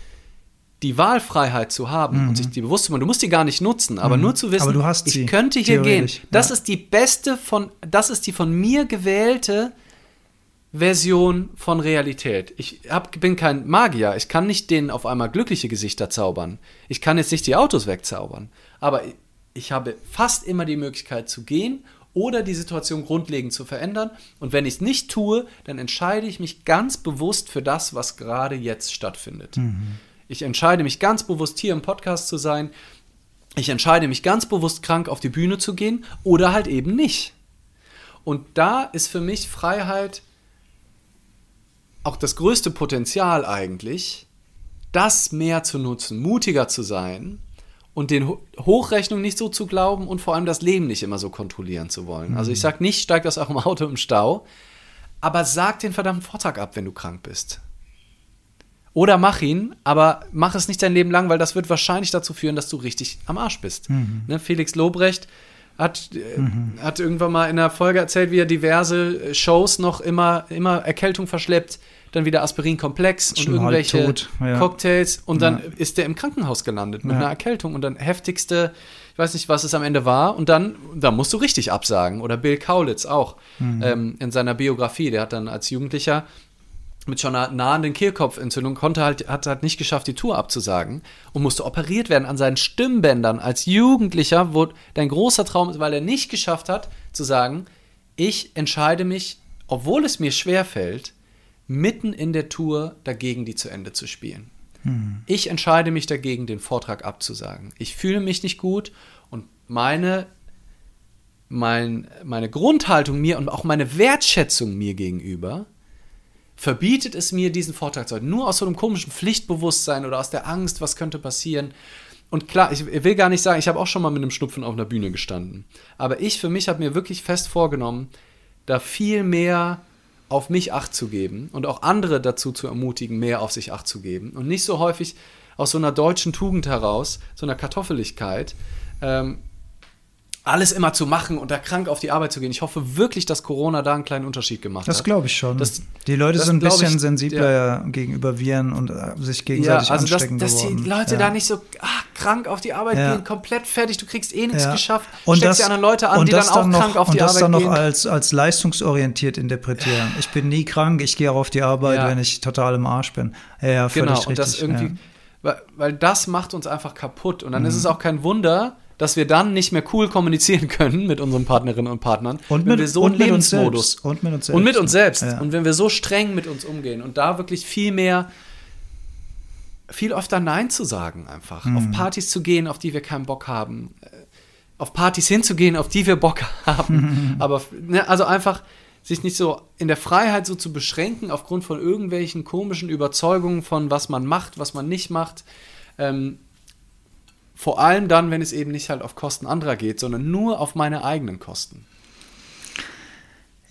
die Wahlfreiheit zu haben und sich die bewusst zu machen. Du musst die gar nicht nutzen, aber nur zu wissen, Mhm. Aber du hast ich sie, könnte hier gehen. Das ja. ist die beste von, das ist die von mir gewählte Version von Realität. Ich hab, bin kein Magier. Ich kann nicht denen auf einmal glückliche Gesichter zaubern. Ich kann jetzt nicht die Autos wegzaubern. Aber ich habe fast immer die Möglichkeit zu gehen oder die Situation grundlegend zu verändern. Und wenn ich es nicht tue, dann entscheide ich mich ganz bewusst für das, was gerade jetzt stattfindet. Mhm. Ich entscheide mich ganz bewusst, hier im Podcast zu sein. Ich entscheide mich ganz bewusst, krank auf die Bühne zu gehen oder halt eben nicht. Und da ist für mich Freiheit auch das größte Potenzial eigentlich, das mehr zu nutzen, mutiger zu sein und den Hochrechnungen nicht so zu glauben und vor allem das Leben nicht immer so kontrollieren zu wollen. Mhm. Also ich mhm. sage nicht, steig das auch im Auto im Stau, aber sag den verdammten Vortrag ab, wenn du krank bist. Oder mach ihn, aber mach es nicht dein Leben lang, weil das wird wahrscheinlich dazu führen, dass du richtig am Arsch bist. Mhm. Ne, Felix Lobrecht hat, äh, mhm. hat irgendwann mal in einer Folge erzählt, wie er diverse Shows noch immer, immer Erkältung verschleppt, dann wieder Aspirinkomplex und irgendwelche ja. Cocktails und dann ja. ist der im Krankenhaus gelandet mit einer Erkältung und dann heftigste, ich weiß nicht, was es am Ende war und dann, da musst du richtig absagen. Oder Bill Kaulitz auch mhm. ähm, in seiner Biografie, der hat dann als Jugendlicher mit schon einer nahenden Kehlkopfentzündung konnte halt, hat halt nicht geschafft, die Tour abzusagen und musste operiert werden an seinen Stimmbändern als Jugendlicher, wo dein großer Traum ist, weil er nicht geschafft hat, zu sagen, ich entscheide mich, obwohl es mir schwer fällt, mitten in der Tour dagegen, die zu Ende zu spielen. Hm. Ich entscheide mich dagegen, den Vortrag abzusagen. Ich fühle mich nicht gut und meine, mein, meine Grundhaltung mir und auch meine Wertschätzung mir gegenüber verbietet es mir, diesen Vortrag zu halten. Nur aus so einem komischen Pflichtbewusstsein oder aus der Angst, was könnte passieren. Und klar, ich will gar nicht sagen, ich habe auch schon mal mit einem Schnupfen auf einer Bühne gestanden. Aber ich für mich habe mir wirklich fest vorgenommen, da viel mehr auf mich Acht zu geben und auch andere dazu zu ermutigen, mehr auf sich Acht zu geben. Und nicht so häufig aus so einer deutschen Tugend heraus, so einer Kartoffeligkeit, ähm, alles immer zu machen und da krank auf die Arbeit zu gehen. Ich hoffe wirklich, dass Corona da einen kleinen Unterschied gemacht das hat. Das glaube ich schon. Das, die Leute sind ein bisschen ich, sensibler ja. gegenüber Viren und äh, sich gegenseitig ja, also anstecken dass, dass die Leute ja. da nicht so ach, krank auf die Arbeit ja. gehen, komplett fertig, du kriegst eh nichts geschafft, und steckst das, die anderen Leute an, die dann auch dann noch, krank auf die Arbeit gehen. Und das dann noch als, als leistungsorientiert interpretieren. Ich bin nie krank, ich gehe auch auf die Arbeit, wenn ich total im Arsch bin. Ja, völlig genau, richtig. Und das irgendwie, weil, weil das macht uns einfach kaputt. Und dann mhm. ist es auch kein Wunder, dass wir dann nicht mehr cool kommunizieren können mit unseren Partnerinnen und Partnern, und wenn wir so einen Lebensmodus und mit uns selbst und mit uns selbst ja. und wenn wir so streng mit uns umgehen und da wirklich viel mehr viel öfter Nein zu sagen einfach, mhm. auf Partys zu gehen, auf die wir keinen Bock haben, äh, auf Partys hinzugehen, auf die wir Bock <laughs> haben, <laughs> aber ne, also einfach sich nicht so in der Freiheit so zu beschränken aufgrund von irgendwelchen komischen Überzeugungen von was man macht, was man nicht macht. Ähm, vor allem dann, wenn es eben nicht halt auf Kosten anderer geht, sondern nur auf meine eigenen Kosten.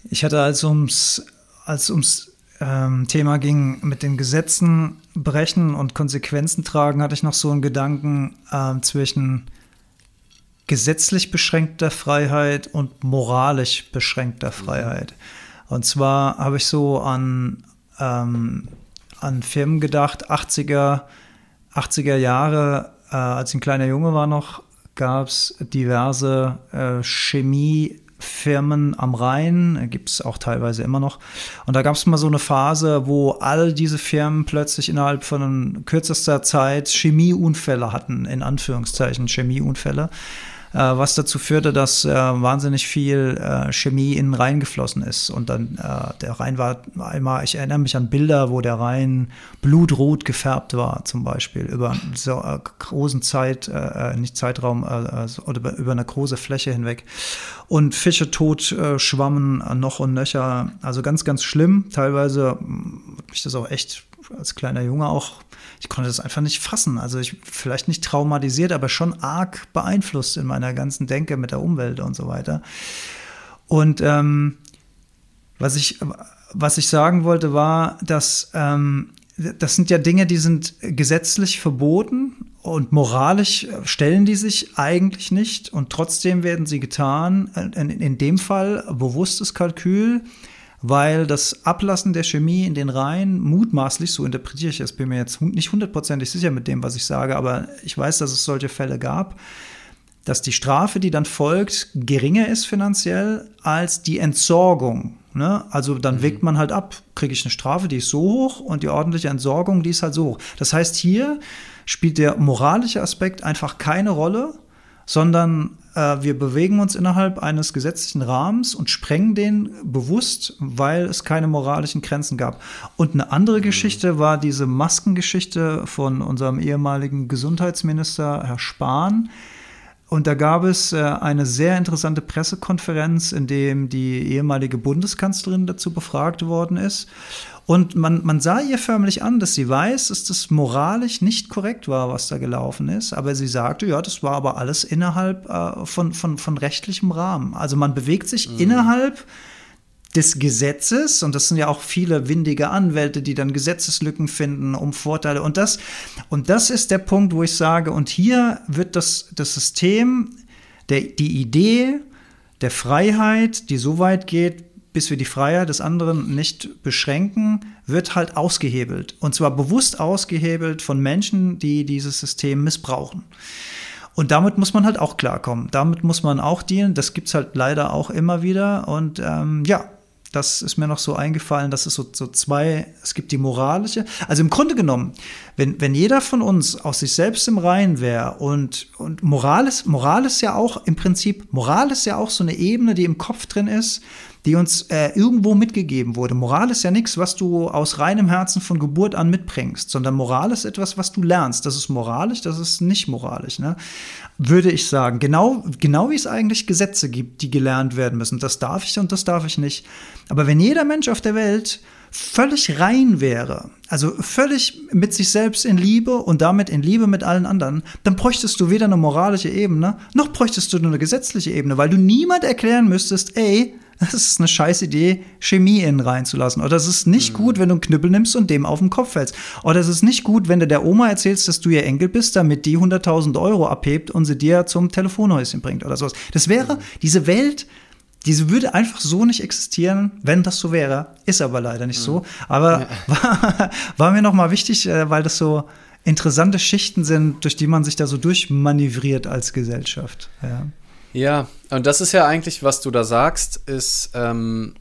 Ich hatte, als ums, als ums ähm, Thema ging mit den Gesetzen brechen und Konsequenzen tragen, hatte ich noch so einen Gedanken äh, zwischen gesetzlich beschränkter Freiheit und moralisch beschränkter Freiheit. Und zwar habe ich so an, ähm, an Firmen gedacht, 80er, 80er Jahre äh, als ich ein kleiner Junge war noch, gab es diverse äh, Chemiefirmen am Rhein, gibt es auch teilweise immer noch. Und da gab es mal so eine Phase, wo all diese Firmen plötzlich innerhalb von kürzester Zeit Chemieunfälle hatten, in Anführungszeichen Chemieunfälle. Äh, was dazu führte, dass äh, wahnsinnig viel äh, Chemie in den Rhein geflossen ist. Und dann der Rhein war einmal, ich erinnere mich an Bilder, wo der Rhein blutrot gefärbt war, zum Beispiel, über so einen großen Zeit, nicht Zeitraum, oder über eine große Fläche hinweg. Und Fische tot schwammen noch und nöcher. Also ganz, ganz schlimm. Teilweise hat mich das auch echt als kleiner Junge auch ich konnte das einfach nicht fassen. Also ich vielleicht nicht traumatisiert, aber schon arg beeinflusst in meiner ganzen Denke mit der Umwelt und so weiter. Und ähm, was ich was ich sagen wollte war, dass ähm, das sind ja Dinge, die sind gesetzlich verboten und moralisch stellen die sich eigentlich nicht und trotzdem werden sie getan. In, in dem Fall bewusstes Kalkül, weil das Ablassen der Chemie in den Rhein mutmaßlich, so interpretiere ich es, bin mir jetzt nicht hundertprozentig sicher mit dem, was ich sage, aber ich weiß, dass es solche Fälle gab, dass die Strafe, die dann folgt, geringer ist finanziell als die Entsorgung Ne? Also dann mhm. wägt man halt ab, kriege ich eine Strafe, die ist so hoch und die ordentliche Entsorgung, die ist halt so hoch. Das heißt, hier spielt der moralische Aspekt einfach keine Rolle, sondern wir bewegen uns innerhalb eines gesetzlichen Rahmens und sprengen den bewusst, weil es keine moralischen Grenzen gab. Und eine andere mhm. Geschichte war diese Maskengeschichte von unserem ehemaligen Gesundheitsminister, Herr Spahn. Und da gab es äh, eine sehr interessante Pressekonferenz, in dem die ehemalige Bundeskanzlerin dazu befragt worden ist. Und man, man sah ihr förmlich an, dass sie weiß, dass das moralisch nicht korrekt war, was da gelaufen ist. Aber sie sagte, ja, das war aber alles innerhalb äh, von, von, von rechtlichem Rahmen. Also man bewegt sich mhm. innerhalb des Gesetzes, und das sind ja auch viele windige Anwälte, die dann Gesetzeslücken finden, um Vorteile. Und das, und das ist der Punkt, wo ich sage, und hier wird das, das System, der, die Idee der Freiheit, die so weit geht, bis wir die Freiheit des anderen nicht beschränken, wird halt ausgehebelt. Und zwar bewusst ausgehebelt von Menschen, die dieses System missbrauchen. Und damit muss man halt auch klarkommen. Damit muss man auch dienen. Das gibt es halt leider auch immer wieder. Und ähm, ja, das ist mir noch so eingefallen, dass es so, so zwei, es gibt die moralische, also im Grunde genommen, wenn, wenn jeder von uns aus sich selbst im Reinen wäre und, und Moral ist, Moral ist ja auch im Prinzip, Moral ist ja auch so eine Ebene, die im Kopf drin ist, die uns äh, irgendwo mitgegeben wurde. Moral ist ja nichts, was du aus reinem Herzen von Geburt an mitbringst, sondern Moral ist etwas, was du lernst. Das ist moralisch, das ist nicht moralisch, ne? würde ich sagen. Genau, genau wie es eigentlich Gesetze gibt, die gelernt werden müssen. Das darf ich und das darf ich nicht. Aber wenn jeder Mensch auf der Welt völlig rein wäre, also völlig mit sich selbst in Liebe und damit in Liebe mit allen anderen, dann bräuchtest du weder eine moralische Ebene, noch bräuchtest du eine gesetzliche Ebene, weil du niemand erklären müsstest, ey, das ist eine scheiß Idee, Chemie innen reinzulassen. Oder es ist nicht mhm. gut, wenn du einen Knüppel nimmst und dem auf den Kopf fällst. Oder es ist nicht gut, wenn du der Oma erzählst, dass du ihr Enkel bist, damit die 100.000 Euro abhebt und sie dir zum Telefonhäuschen bringt oder sowas. Das wäre, mhm. diese Welt, diese würde einfach so nicht existieren, wenn das so wäre. Ist aber leider nicht mhm. so. Aber ja. <laughs> war, war, mir noch mal wichtig, äh, weil das so interessante Schichten sind, durch die man sich da so durchmanövriert als Gesellschaft. Ja. Ja, und das ist ja eigentlich, was du da sagst, ist ähm,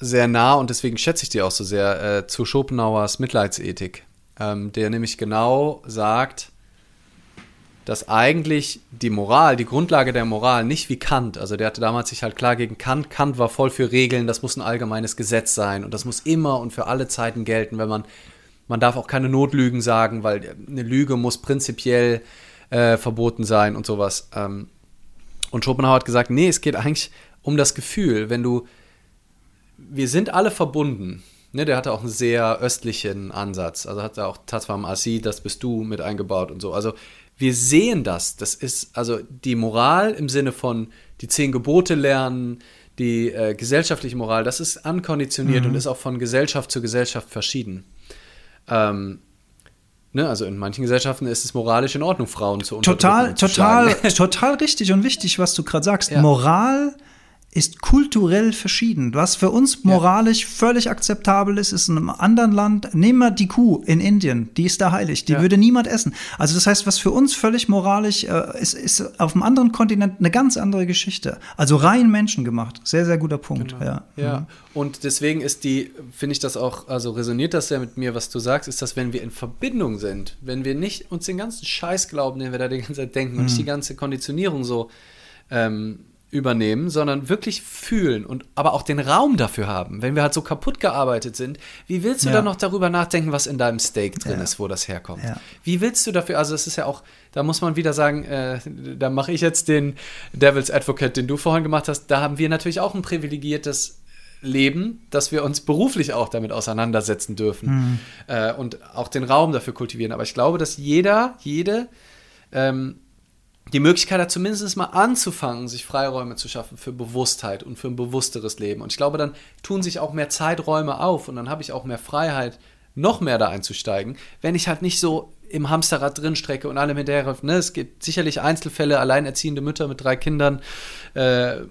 sehr nah und deswegen schätze ich dir auch so sehr äh, zu Schopenhauers Mitleidsethik, ähm, der nämlich genau sagt, dass eigentlich die Moral, die Grundlage der Moral, nicht wie Kant, also der hatte damals sich halt klar gegen Kant, Kant war voll für Regeln, das muss ein allgemeines Gesetz sein und das muss immer und für alle Zeiten gelten, wenn man, man darf auch keine Notlügen sagen, weil eine Lüge muss prinzipiell äh, verboten sein und sowas. Ähm, und Schopenhauer hat gesagt, nee, es geht eigentlich um das Gefühl, wenn du, wir sind alle verbunden. Ne, der hatte auch einen sehr östlichen Ansatz. Also hat er auch Tatwam Asi, das bist du mit eingebaut und so. Also wir sehen das. Das ist also die Moral im Sinne von die zehn Gebote lernen, die äh, gesellschaftliche Moral, das ist ankonditioniert mhm. und ist auch von Gesellschaft zu Gesellschaft verschieden. Ähm, Ne, also in manchen Gesellschaften ist es moralisch in Ordnung, Frauen zu unterdrücken. Total, total, <laughs> total richtig und wichtig, was du gerade sagst. Ja. Moral ist kulturell verschieden. Was für uns moralisch ja. völlig akzeptabel ist, ist in einem anderen Land. Nehmen wir die Kuh in Indien, die ist da heilig, die ja. würde niemand essen. Also das heißt, was für uns völlig moralisch äh, ist, ist auf einem anderen Kontinent eine ganz andere Geschichte. Also rein menschengemacht. Sehr, sehr guter Punkt. Genau. Ja. ja. Mhm. Und deswegen ist die, finde ich das auch, also resoniert das ja mit mir, was du sagst, ist, dass wenn wir in Verbindung sind, wenn wir nicht uns den ganzen Scheiß glauben, den wir da die ganze Zeit denken mhm. und nicht die ganze Konditionierung so ähm, übernehmen, sondern wirklich fühlen und aber auch den Raum dafür haben. Wenn wir halt so kaputt gearbeitet sind, wie willst du ja. dann noch darüber nachdenken, was in deinem Steak drin ja. ist, wo das herkommt? Ja. Wie willst du dafür, also es ist ja auch, da muss man wieder sagen, äh, da mache ich jetzt den Devil's Advocate, den du vorhin gemacht hast, da haben wir natürlich auch ein privilegiertes Leben, dass wir uns beruflich auch damit auseinandersetzen dürfen mhm. äh, und auch den Raum dafür kultivieren. Aber ich glaube, dass jeder, jede ähm, die Möglichkeit hat, zumindest mal anzufangen, sich Freiräume zu schaffen für Bewusstheit und für ein bewussteres Leben. Und ich glaube, dann tun sich auch mehr Zeiträume auf und dann habe ich auch mehr Freiheit, noch mehr da einzusteigen, wenn ich halt nicht so im Hamsterrad drin strecke und allem hinterher. Ne? Es gibt sicherlich Einzelfälle, alleinerziehende Mütter mit drei Kindern. Äh,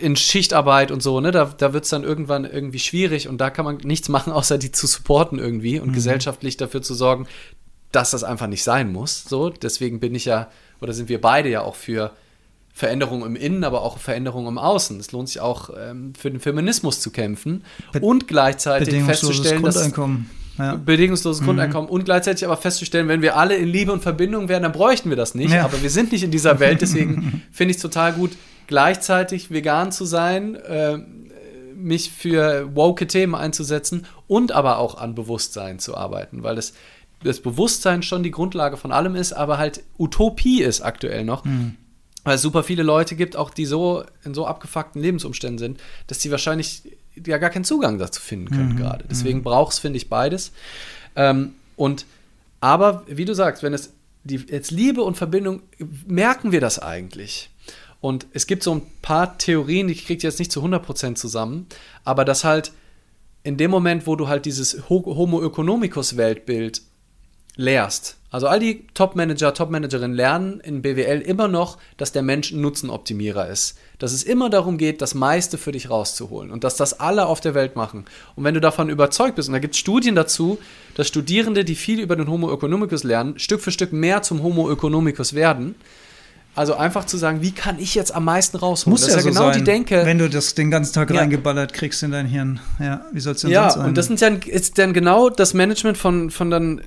in Schichtarbeit und so, ne, da, da wird es dann irgendwann irgendwie schwierig und da kann man nichts machen, außer die zu supporten irgendwie und mhm. gesellschaftlich dafür zu sorgen, dass das einfach nicht sein muss. So, deswegen bin ich ja oder sind wir beide ja auch für Veränderung im Innen, aber auch Veränderung im Außen. Es lohnt sich auch ähm, für den Feminismus zu kämpfen Be und gleichzeitig festzustellen, dass ja. bedingungsloses mhm. Grundeinkommen und gleichzeitig aber festzustellen, wenn wir alle in Liebe und Verbindung wären, dann bräuchten wir das nicht. Ja. Aber wir sind nicht in dieser Welt, deswegen <laughs> finde ich es total gut, gleichzeitig vegan zu sein, äh, mich für woke Themen einzusetzen und aber auch an Bewusstsein zu arbeiten, weil das, das Bewusstsein schon die Grundlage von allem ist, aber halt Utopie ist aktuell noch. Mhm. Weil es super viele Leute gibt, auch die so in so abgefuckten Lebensumständen sind, dass sie wahrscheinlich ja gar keinen Zugang dazu finden können mhm. gerade. Deswegen mhm. braucht es, finde ich, beides. Ähm, und aber, wie du sagst, wenn es die, jetzt Liebe und Verbindung, merken wir das eigentlich? Und es gibt so ein paar Theorien, ich kriege jetzt nicht zu 100% zusammen, aber dass halt in dem Moment, wo du halt dieses Homo economicus Weltbild lehrst, also all die Top-Manager, Top-Managerinnen lernen in BWL immer noch, dass der Mensch ein Nutzenoptimierer ist. Dass es immer darum geht, das meiste für dich rauszuholen und dass das alle auf der Welt machen. Und wenn du davon überzeugt bist, und da gibt es Studien dazu, dass Studierende, die viel über den Homo economicus lernen, Stück für Stück mehr zum Homo economicus werden, also einfach zu sagen, wie kann ich jetzt am meisten rausholen? Muss das ja, ist ja so genau sein, die Denke. Wenn du das den ganzen Tag ja. reingeballert kriegst in dein Hirn. Ja, wie soll es denn ja, sonst sein? Ja, und das sind ja, ist dann genau das Management von, von dann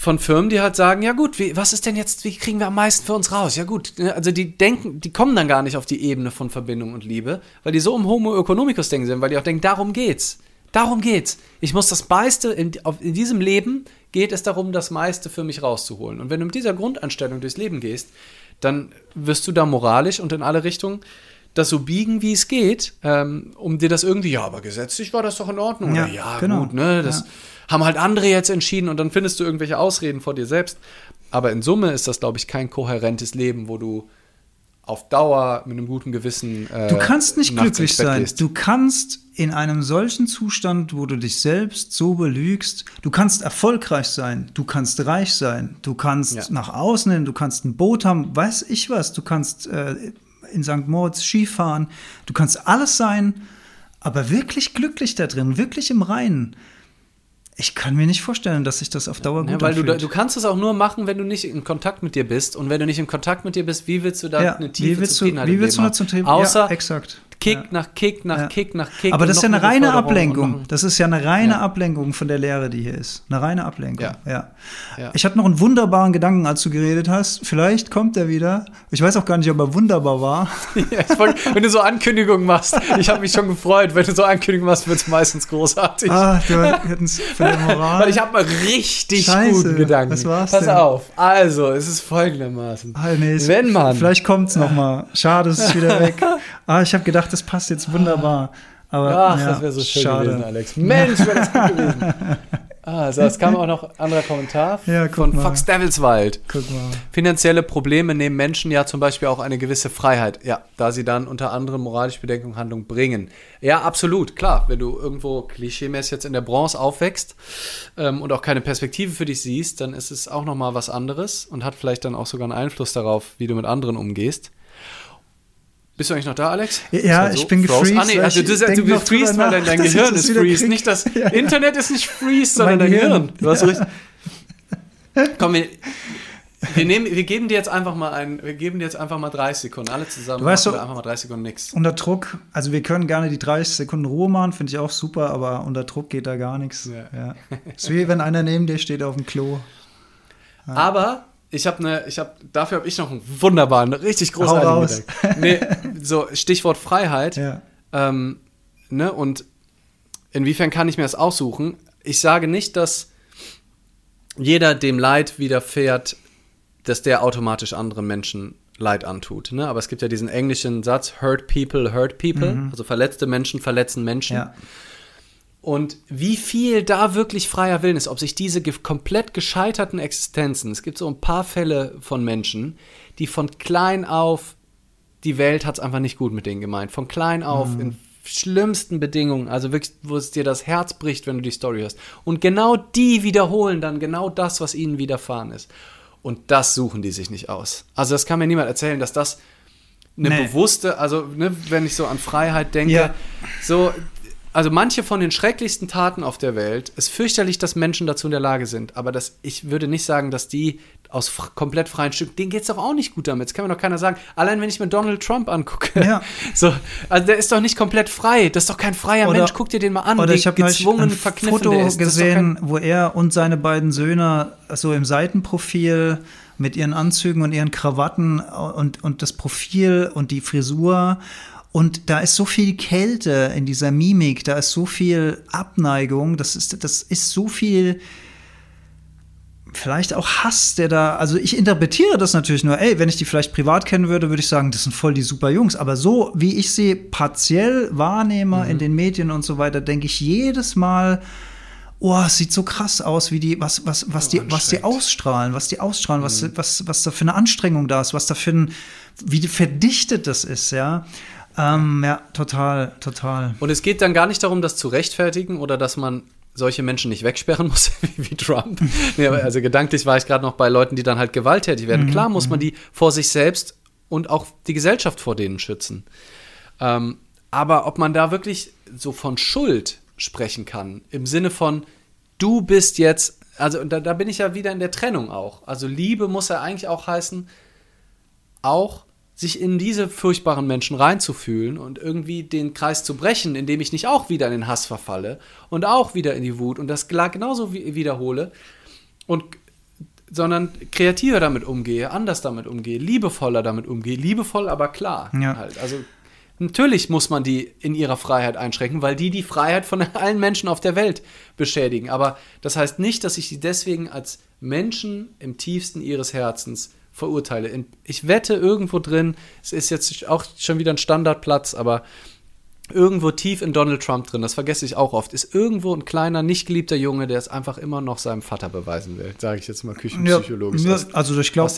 von Firmen, die halt sagen, ja gut, wie, was ist denn jetzt, wie kriegen wir am meisten für uns raus? Ja gut, ne, also die denken, die kommen dann gar nicht auf die Ebene von Verbindung und Liebe, weil die so im Homo economicus denken sind, weil die auch denken, darum geht's. Darum geht's. Ich muss das meiste, in, in diesem Leben geht es darum, das meiste für mich rauszuholen. Und wenn du mit dieser Grundanstellung durchs Leben gehst, dann wirst du da moralisch und in alle Richtungen das so biegen, wie es geht, ähm, um dir das irgendwie, ja, aber gesetzlich war das doch in Ordnung. Ja, Oder, ja genau. gut, ne, das, ja haben halt andere jetzt entschieden und dann findest du irgendwelche Ausreden vor dir selbst. Aber in Summe ist das, glaube ich, kein kohärentes Leben, wo du auf Dauer mit einem guten Gewissen. Äh, du kannst nicht glücklich sein. Gehst. Du kannst in einem solchen Zustand, wo du dich selbst so belügst, du kannst erfolgreich sein, du kannst reich sein, du kannst ja. nach außen hin, du kannst ein Boot haben, weiß ich was, du kannst äh, in St. Moritz Skifahren, du kannst alles sein, aber wirklich glücklich da drin, wirklich im Reinen. Ich kann mir nicht vorstellen, dass sich das auf Dauer gut ja, weil du, du kannst es auch nur machen, wenn du nicht in Kontakt mit dir bist. Und wenn du nicht in Kontakt mit dir bist, wie willst du da ja, eine tiefe wie willst Zufriedenheit du, Wie willst du eine Außer ja, exakt. Kick ja. nach Kick nach ja. Kick nach Kick. Aber das ist ja eine reine Ablenkung. Das ist ja eine reine ja. Ablenkung von der Lehre, die hier ist. Eine reine Ablenkung. Ja. Ich hatte noch einen wunderbaren Gedanken, als du geredet hast. Vielleicht kommt er wieder. Ich weiß auch gar nicht, ob er wunderbar war. <laughs> wollt, wenn du so Ankündigungen machst, ich habe mich schon gefreut. Wenn du so Ankündigungen machst, wird es meistens großartig. Ah, du hättest für die <laughs> Moral. Weil ich habe mal richtig Scheiße, guten Gedanken. Was war's Pass denn? auf. Also, es ist folgendermaßen. Ah, nee, wenn man. Vielleicht kommt es nochmal. Schade, es ist wieder weg. <laughs> Ah, ich habe gedacht, das passt jetzt wunderbar. Aber, Ach, ja, das wäre so schön schade. gewesen, Alex. Mensch, wäre das gut gewesen. <laughs> Ah, so, es kam auch noch ein anderer Kommentar ja, von mal. Fox Devilswald. Guck mal. Finanzielle Probleme nehmen Menschen ja zum Beispiel auch eine gewisse Freiheit. Ja, da sie dann unter anderem moralische Bedenken Handlung bringen. Ja, absolut, klar. Wenn du irgendwo klischeemäßig jetzt in der Bronze aufwächst ähm, und auch keine Perspektive für dich siehst, dann ist es auch nochmal was anderes und hat vielleicht dann auch sogar einen Einfluss darauf, wie du mit anderen umgehst. Bist du eigentlich noch da, Alex? Ja, so, ich bin gefreezed. Ah, nee, also du, du bist freezed, weil dein, dein <laughs> Gehirn ist freezed. Nicht das ja, ja. Internet ist nicht freezed, sondern dein Gehirn. Du hast ja. Komm, wir, wir, nehmen, wir geben dir jetzt einfach mal ein, wir geben dir jetzt einfach mal 30 Sekunden, alle zusammen. Du weißt so, einfach mal 30 Sekunden nichts. Unter Druck, also wir können gerne die 30 Sekunden Ruhe machen, finde ich auch super, aber unter Druck geht da gar nichts. Ja. Ja. ist wie wenn einer neben dir steht auf dem Klo. Aber ich habe eine, ich habe, dafür habe ich noch einen wunderbaren, richtig großartigen Gedanken. Nee, so Stichwort Freiheit. Ja. Ähm, ne, und inwiefern kann ich mir das aussuchen? Ich sage nicht, dass jeder dem Leid widerfährt, dass der automatisch anderen Menschen Leid antut. Ne? Aber es gibt ja diesen englischen Satz, hurt people, hurt people. Mhm. Also verletzte Menschen verletzen Menschen. Ja. Und wie viel da wirklich freier Willen ist, ob sich diese ge komplett gescheiterten Existenzen, es gibt so ein paar Fälle von Menschen, die von klein auf, die Welt hat es einfach nicht gut mit denen gemeint, von klein auf mhm. in schlimmsten Bedingungen, also wirklich, wo es dir das Herz bricht, wenn du die Story hörst. Und genau die wiederholen dann genau das, was ihnen widerfahren ist. Und das suchen die sich nicht aus. Also das kann mir niemand erzählen, dass das eine nee. bewusste, also ne, wenn ich so an Freiheit denke, ja. so also manche von den schrecklichsten Taten auf der Welt, ist fürchterlich, dass Menschen dazu in der Lage sind, aber das, ich würde nicht sagen, dass die aus komplett freien Stücken, denen geht's doch auch nicht gut damit. Das kann mir doch keiner sagen. Allein wenn ich mir Donald Trump angucke. Ja. <laughs> So, also der ist doch nicht komplett frei. Das ist doch kein freier Oder- Mensch. Guck dir den mal an. Oder ich habe gezwungen, ein Foto ist. Gesehen, wo er und seine beiden Söhne so im Seitenprofil mit ihren Anzügen und ihren Krawatten und, und das Profil und die Frisur. Und da ist so viel Kälte in dieser Mimik, da ist so viel Abneigung, das ist, das ist so viel vielleicht auch Hass, der da, also ich interpretiere das natürlich nur, ey, wenn ich die vielleicht privat kennen würde, würde ich sagen, das sind voll die super Jungs. Aber so, wie ich sie partiell wahrnehme in den Medien und so weiter, denke ich jedes Mal, oh, es sieht so krass aus, wie die, was, was, was, Oh, die, was die ausstrahlen, was die ausstrahlen, was, was, was da für eine Anstrengung da ist, was da für ein, wie verdichtet das ist, ja. Ähm, ja, total, total. Und es geht dann gar nicht darum, das zu rechtfertigen oder dass man solche Menschen nicht wegsperren muss, <laughs> wie, wie Trump. nee, also gedanklich war ich gerade noch bei Leuten, die dann halt gewalttätig werden. Klar muss man die vor sich selbst und auch die Gesellschaft vor denen schützen. Ähm, aber ob man da wirklich so von Schuld sprechen kann, im Sinne von, du bist jetzt, also da, da bin ich ja wieder in der Trennung auch. Also Liebe muss ja eigentlich auch heißen, auch sich in diese furchtbaren Menschen reinzufühlen und irgendwie den Kreis zu brechen, indem ich nicht auch wieder in den Hass verfalle und auch wieder in die Wut und das genauso wie- wiederhole und sondern kreativer damit umgehe, anders damit umgehe, liebevoller damit umgehe, liebevoll, aber klar Ja. halt. Also natürlich muss man die in ihrer Freiheit einschränken, weil die die Freiheit von <laughs> allen Menschen auf der Welt beschädigen. Aber das heißt nicht, dass ich sie deswegen als Menschen im tiefsten ihres Herzens verurteile. In- Ich wette irgendwo drin, es ist jetzt auch schon wieder ein Standardplatz, aber irgendwo tief in Donald Trump drin, das vergesse ich auch oft, ist irgendwo ein kleiner, nicht geliebter Junge, der es einfach immer noch seinem Vater beweisen will. Sage ich jetzt mal küchenpsychologisch. Ja, aus- also ich glaube,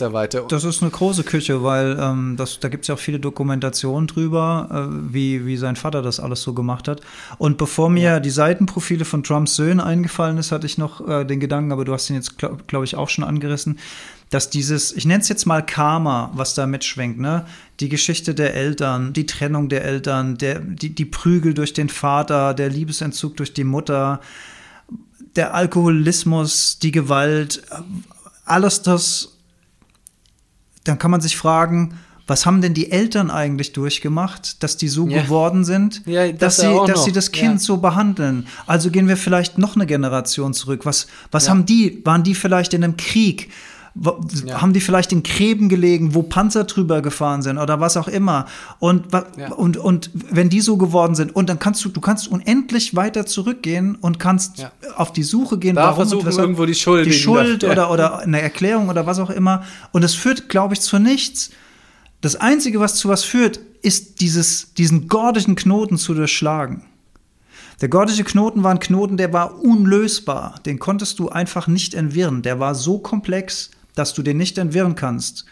das ist eine große Küche, weil ähm, das, da gibt es ja auch viele Dokumentationen drüber, äh, wie, wie sein Vater das alles so gemacht hat. Und bevor mir die Seitenprofile von Trumps Söhnen eingefallen ist, hatte ich noch äh, den Gedanken, aber du hast ihn jetzt, glaube glaub ich, auch schon angerissen, dass dieses, ich nenne es jetzt mal Karma, was da mitschwenkt, ne? Die Geschichte der Eltern, die Trennung der Eltern, der, die, die Prügel durch den Vater, der Liebesentzug durch die Mutter, der Alkoholismus, die Gewalt, alles das, dann kann man sich fragen, was haben denn die Eltern eigentlich durchgemacht, dass die so Ja. geworden sind, Ja, das dass, sie, dass noch. sie das Kind Ja. so behandeln? Also gehen wir vielleicht noch eine Generation zurück. Was, was haben die? Waren die vielleicht in einem Krieg? Ja. Haben die vielleicht in Gräben gelegen, wo Panzer drüber gefahren sind oder was auch immer? Und, Ja. und, und wenn die so geworden sind, und dann kannst du, du kannst unendlich weiter zurückgehen und kannst Ja. auf die Suche gehen, Da warum versuchen weshalb- irgendwo die Schuld die Schuld oder, oder eine Erklärung oder was auch immer. Und es führt, glaube ich, zu nichts. Das Einzige, was zu was führt, ist dieses, diesen gordischen Knoten zu durchschlagen. Der gordische Knoten war ein Knoten, der war unlösbar. Den konntest du einfach nicht entwirren. Der war so komplex, dass du den nicht entwirren kannst.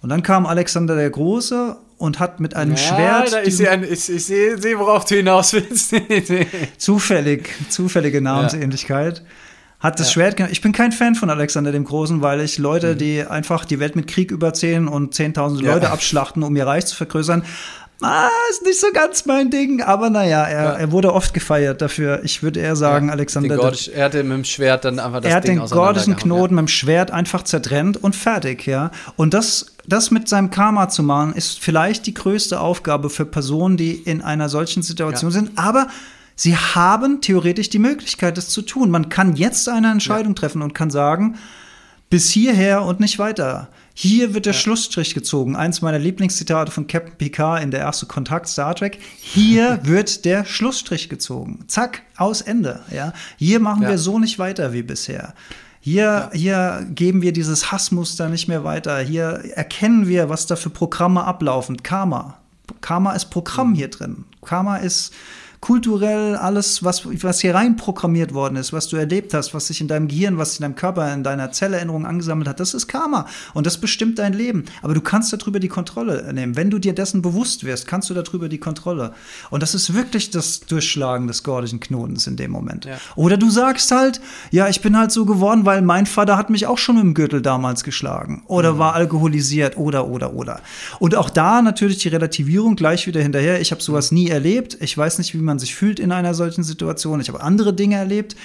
Und dann kam Alexander der Große und hat mit einem Ja, Schwert ich sehe, ein- ich, ich sehe, sehe, worauf du hinaus willst. <laughs> zufällig, zufällige Namensähnlichkeit. Hat das Ja. Schwert. Ich bin kein Fan von Alexander dem Großen, weil ich Leute, Mhm. die einfach die Welt mit Krieg überzählen und zehntausende Ja. Leute abschlachten, um ihr Reich zu vergrößern, ah, ist nicht so ganz mein Ding. Aber naja, er, Ja. er wurde oft gefeiert dafür. Ich würde eher sagen, Alexander Den der Gordisch, er hatte mit dem Schwert dann einfach das er hat Ding den gordischen Knoten mit dem Schwert einfach zertrennt und fertig, ja. Und das, das mit seinem Karma zu machen, ist vielleicht die größte Aufgabe für Personen, die in einer solchen Situation Ja. sind. Aber sie haben theoretisch die Möglichkeit, das zu tun. Man kann jetzt eine Entscheidung treffen und kann sagen, bis hierher und nicht weiter. Hier wird der Schlussstrich gezogen. Eins meiner Lieblingszitate von Captain Picard in der erste Kontakt Star Trek. Hier <laughs> wird der Schlussstrich gezogen. Zack, aus Ende. Ja, hier machen Ja. wir so nicht weiter wie bisher. Hier, hier geben wir dieses Hassmuster nicht mehr weiter. Hier erkennen wir, was da für Programme ablaufen. Karma. Karma ist Programm Mhm. hier drin. Karma ist kulturell alles, was, was hier rein programmiert worden ist, was du erlebt hast, was sich in deinem Gehirn, was in deinem Körper, in deiner Zellerinnerung angesammelt hat, das ist Karma. Und das bestimmt dein Leben. Aber du kannst darüber die Kontrolle nehmen. Wenn du dir dessen bewusst wirst, kannst du darüber die Kontrolle. Und das ist wirklich das Durchschlagen des gordischen Knotens in dem Moment. Ja. Oder du sagst halt, ja, ich bin halt so geworden, weil mein Vater hat mich auch schon mit dem Gürtel damals geschlagen. Oder war alkoholisiert oder, oder, oder. Und auch da natürlich die Relativierung gleich wieder hinterher. Ich habe sowas nie erlebt. Ich weiß nicht, wie man sich fühlt in einer solchen Situation. Ich habe andere Dinge erlebt.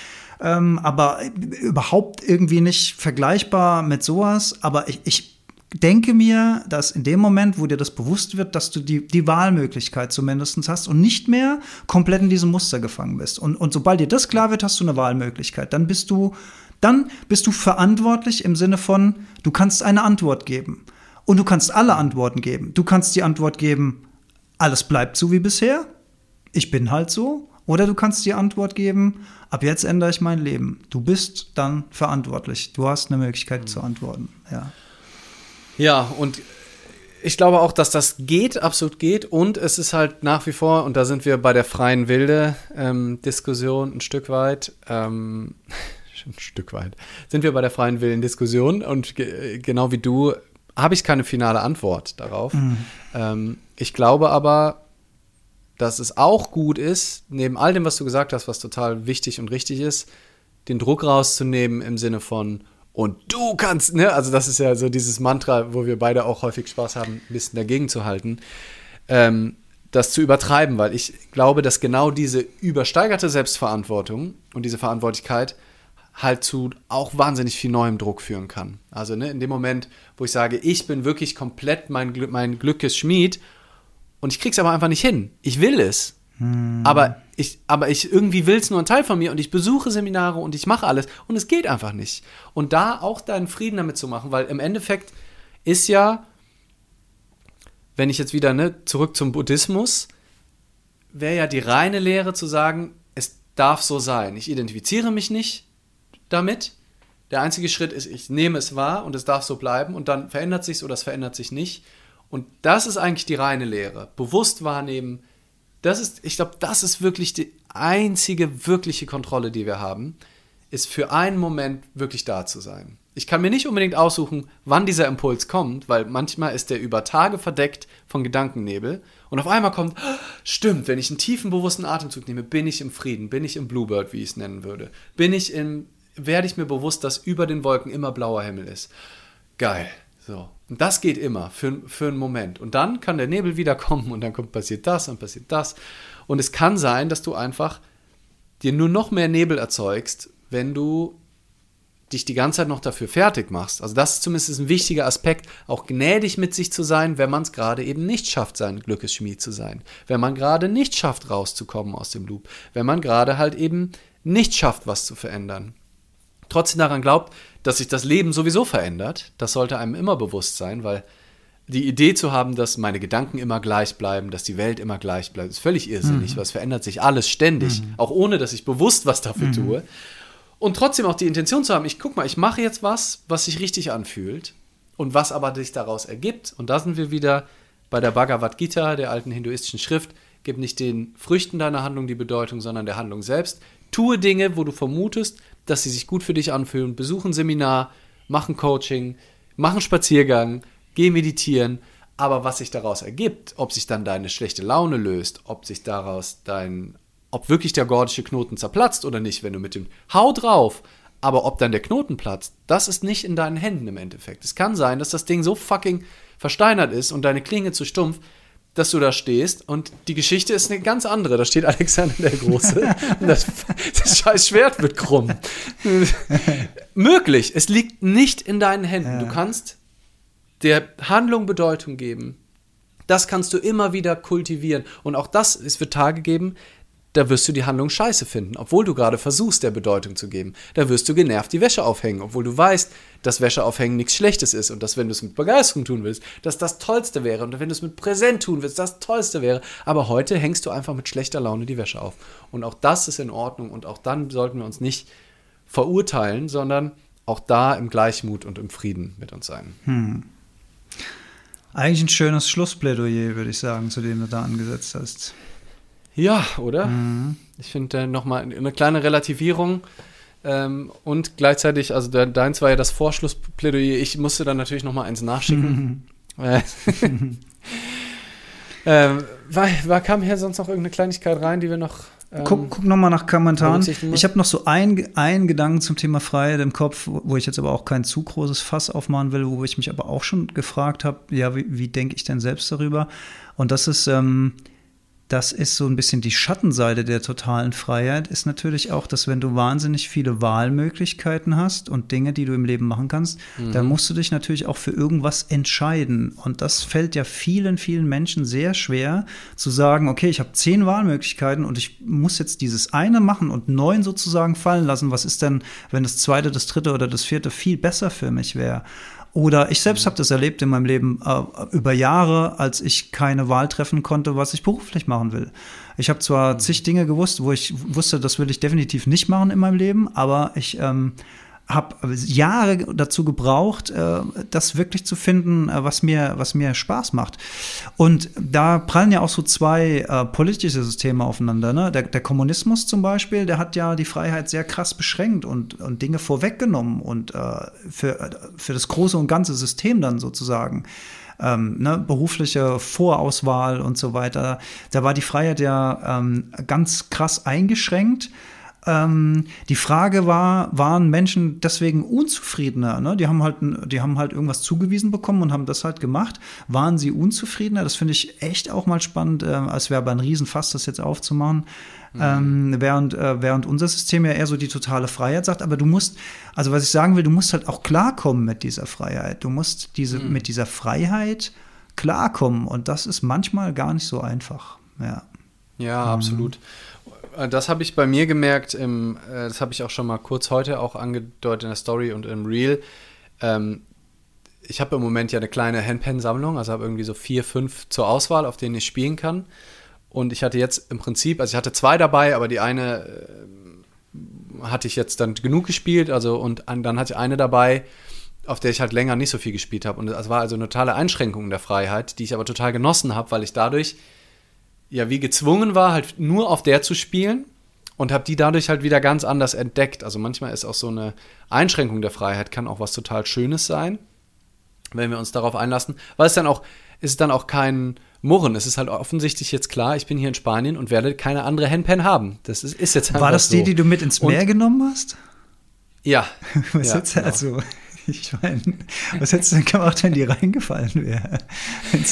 ähm, aber überhaupt irgendwie nicht vergleichbar mit sowas. Aber ich, ich denke mir, dass in dem Moment, wo dir das bewusst wird, dass du die, die Wahlmöglichkeit zumindest hast und nicht mehr komplett in diesem Muster gefangen bist. Und, und sobald dir das klar wird, hast du eine Wahlmöglichkeit. Dann bist du, dann bist du verantwortlich im Sinne von, du kannst eine Antwort geben. Und du kannst alle Antworten geben. Du kannst die Antwort geben, alles bleibt so wie bisher. Ich bin halt so. Oder du kannst die Antwort geben, ab jetzt ändere ich mein Leben. Du bist dann verantwortlich. Du hast eine Möglichkeit mhm. zu antworten. Ja. Ja, und ich glaube auch, dass das geht, absolut geht. Und es ist halt nach wie vor, und da sind wir bei der freien Wilde-Diskussion ähm, ein Stück weit, ähm, <laughs> ein Stück weit, sind wir bei der freien Willen-Diskussion. Und ge genau wie du habe ich keine finale Antwort darauf. Mhm. Ähm, ich glaube aber, dass es auch gut ist, neben all dem, was du gesagt hast, was total wichtig und richtig ist, den Druck rauszunehmen im Sinne von, und du kannst, ne? Also das ist ja so dieses Mantra, wo wir beide auch häufig Spaß haben, ein bisschen dagegen zu halten, ähm, das zu übertreiben, weil ich glaube, dass genau diese übersteigerte Selbstverantwortung und diese Verantwortlichkeit halt zu auch wahnsinnig viel neuem Druck führen kann. Also ne, in dem Moment, wo ich sage, ich bin wirklich komplett mein, mein Glückes Schmied und ich krieg's aber einfach nicht hin. Ich will es, hm. Aber ich, aber ich irgendwie will es nur ein Teil von mir und ich besuche Seminare und ich mache alles und es geht einfach nicht. Und da auch deinen Frieden damit zu machen, weil im Endeffekt ist ja, wenn ich jetzt wieder ne, zurück zum Buddhismus, wäre ja die reine Lehre zu sagen, es darf so sein. Ich identifiziere mich nicht damit. Der einzige Schritt ist, ich nehme es wahr und es darf so bleiben und dann verändert sich oder es verändert sich nicht. Und das ist eigentlich die reine Lehre. Bewusst wahrnehmen, das ist, ich glaube, das ist wirklich die einzige wirkliche Kontrolle, die wir haben, ist für einen Moment wirklich da zu sein. Ich kann mir nicht unbedingt aussuchen, wann dieser Impuls kommt, weil manchmal ist der über Tage verdeckt von Gedankennebel und auf einmal kommt, stimmt, wenn ich einen tiefen, bewussten Atemzug nehme, bin ich im Frieden, bin ich im Bluebird, wie ich es nennen würde. Bin ich im, werde ich mir bewusst, dass über den Wolken immer blauer Himmel ist. Geil. So. Und das geht immer für, für einen Moment. Und dann kann der Nebel wieder kommen und dann kommt, passiert das und passiert das. Und es kann sein, dass du einfach dir nur noch mehr Nebel erzeugst, wenn du dich die ganze Zeit noch dafür fertig machst. Also das ist zumindest ein wichtiger Aspekt, auch gnädig mit sich zu sein, wenn man es gerade eben nicht schafft, sein Glückesschmied zu sein. Wenn man gerade nicht schafft, rauszukommen aus dem Loop. Wenn man gerade halt eben nicht schafft, was zu verändern. Trotzdem daran glaubt, dass sich das Leben sowieso verändert, das sollte einem immer bewusst sein, weil die Idee zu haben, dass meine Gedanken immer gleich bleiben, dass die Welt immer gleich bleibt, ist völlig irrsinnig, mhm. weil es verändert sich alles ständig, mhm. auch ohne dass ich bewusst was dafür mhm. tue. Und trotzdem auch die Intention zu haben, ich guck mal, ich mache jetzt was, was sich richtig anfühlt und was aber sich daraus ergibt. Und da sind wir wieder bei der Bhagavad Gita, der alten hinduistischen Schrift. Gib nicht den Früchten deiner Handlung die Bedeutung, sondern der Handlung selbst. Tue Dinge, wo du vermutest, dass sie sich gut für dich anfühlen. Besuch ein Seminar, mach ein Coaching, mach einen Spaziergang, geh meditieren. Aber was sich daraus ergibt, ob sich dann deine schlechte Laune löst, ob sich daraus dein, ob wirklich der gordische Knoten zerplatzt oder nicht, wenn du mit dem Hau drauf, aber ob dann der Knoten platzt, das ist nicht in deinen Händen im Endeffekt. Es kann sein, dass das Ding so fucking versteinert ist und deine Klinge zu stumpf, dass du da stehst und die Geschichte ist eine ganz andere. Da steht Alexander der Große und das, das scheiß Schwert wird krumm. Möglich, es liegt nicht in deinen Händen. Du kannst der Handlung Bedeutung geben. Das kannst du immer wieder kultivieren. Und auch das, es wird Tage geben, da wirst du die Handlung scheiße finden, obwohl du gerade versuchst, der Bedeutung zu geben. Da wirst du genervt die Wäsche aufhängen, obwohl du weißt, dass Wäsche aufhängen nichts Schlechtes ist und dass, wenn du es mit Begeisterung tun willst, dass das Tollste wäre und wenn du es mit Präsent tun willst, das Tollste wäre. Aber heute hängst du einfach mit schlechter Laune die Wäsche auf. Und auch das ist in Ordnung und auch dann sollten wir uns nicht verurteilen, sondern auch da im Gleichmut und im Frieden mit uns sein. Hm. Eigentlich ein schönes Schlussplädoyer, würde ich sagen, zu dem du da angesetzt hast. Ja, oder? Mhm. Ich finde äh, nochmal eine kleine Relativierung. Ähm, und gleichzeitig, also de, deins war ja das Vorschlussplädoyer, ich musste dann natürlich nochmal eins nachschicken. äh, <laughs> ähm, war, war, kam hier sonst noch irgendeine Kleinigkeit rein, die wir noch. Ähm, guck guck nochmal nach Kommentaren. Ich habe noch so einen Gedanken zum Thema Freiheit im Kopf, wo ich jetzt aber auch kein zu großes Fass aufmachen will, wo ich mich aber auch schon gefragt habe, ja, wie, wie denke ich denn selbst darüber? Und das ist, ähm, das ist so ein bisschen die Schattenseite der totalen Freiheit, ist natürlich auch, dass wenn du wahnsinnig viele Wahlmöglichkeiten hast und Dinge, die du im Leben machen kannst, mhm. dann musst du dich natürlich auch für irgendwas entscheiden. Und das fällt ja vielen, vielen Menschen sehr schwer zu sagen, okay, ich habe zehn Wahlmöglichkeiten und ich muss jetzt dieses eine machen und neun sozusagen fallen lassen. Was ist denn, wenn das zweite, das dritte oder das vierte viel besser für mich wäre? Oder ich selbst habe das erlebt in meinem Leben äh, über Jahre, als ich keine Wahl treffen konnte, was ich beruflich machen will. Ich habe zwar zig Dinge gewusst, wo ich wusste, das will ich definitiv nicht machen in meinem Leben, aber ich ähm, habe Jahre dazu gebraucht, äh, das wirklich zu finden, äh, was mir, was mir Spaß macht. Und da prallen ja auch so zwei äh, politische Systeme aufeinander. Ne? Der, der, Kommunismus zum Beispiel, der hat ja die Freiheit sehr krass beschränkt und, und Dinge vorweggenommen und äh, für, für das große und ganze System dann sozusagen. Ähm, ne, berufliche Vorauswahl und so weiter. Da war die Freiheit ja ähm, ganz krass eingeschränkt. Ähm, die Frage war, waren Menschen deswegen unzufriedener? Ne? Die, haben halt, die haben halt irgendwas zugewiesen bekommen und haben das halt gemacht. Waren sie unzufriedener? Das finde ich echt auch mal spannend, äh, als wäre aber ein Riesenfass, das jetzt aufzumachen. Mhm. Ähm, während, äh, während unser System ja eher so die totale Freiheit sagt, aber du musst, also was ich sagen will, du musst halt auch klarkommen mit dieser Freiheit. Du musst diese, mhm. mit dieser Freiheit klarkommen und das ist manchmal gar nicht so einfach. Ja, ja mhm. absolut. Äh, das habe ich bei mir gemerkt, im, äh, das habe ich auch schon mal kurz heute auch angedeutet in der Story und im Reel. Ähm, ich habe im Moment ja eine kleine Handpen-Sammlung, also habe irgendwie so vier, fünf zur Auswahl, auf denen ich spielen kann. Und ich hatte jetzt im Prinzip, also ich hatte zwei dabei, aber die eine äh, hatte ich jetzt dann genug gespielt, also und dann hatte ich eine dabei, auf der ich halt länger nicht so viel gespielt habe. Und es war also eine totale Einschränkung der Freiheit, die ich aber total genossen habe, weil ich dadurch ja wie gezwungen war, halt nur auf der zu spielen und habe die dadurch halt wieder ganz anders entdeckt. Also manchmal ist auch so eine Einschränkung der Freiheit kann auch was total Schönes sein, wenn wir uns darauf einlassen, weil es dann auch ist dann auch kein Murren. Es ist halt offensichtlich jetzt klar, ich bin hier in Spanien und werde keine andere Handpan haben. Das ist, ist jetzt einfach War das die, die du mit ins Meer und, genommen hast? Ja. <laughs> Was ja, jetzt genau. also ich meine, was hättest du denn gemacht, wenn die reingefallen wäre?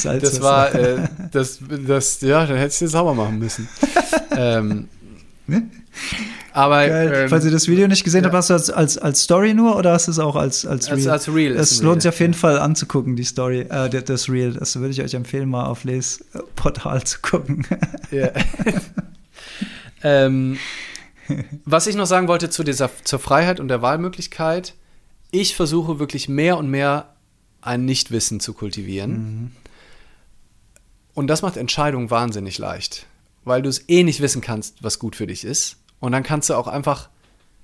Das war, äh, das, das, ja, dann hättest du sie sauber machen müssen. <laughs> ähm, ne? Aber ähm, falls ihr das Video nicht gesehen ja. habt, hast du das als, als Story nur oder hast du es auch als, als Real? Als, als Real. Es lohnt sich auf jeden. Fall anzugucken, die Story, äh, das Real. Das würde ich euch empfehlen, mal auf Les Portal zu gucken. Ja. <laughs> ähm, was ich noch sagen wollte zu dieser zur Freiheit und der Wahlmöglichkeit, ich versuche wirklich mehr und mehr ein Nichtwissen zu kultivieren. Mhm. Und das macht Entscheidungen wahnsinnig leicht, weil du es eh nicht wissen kannst, was gut für dich ist. Und dann kannst du auch einfach,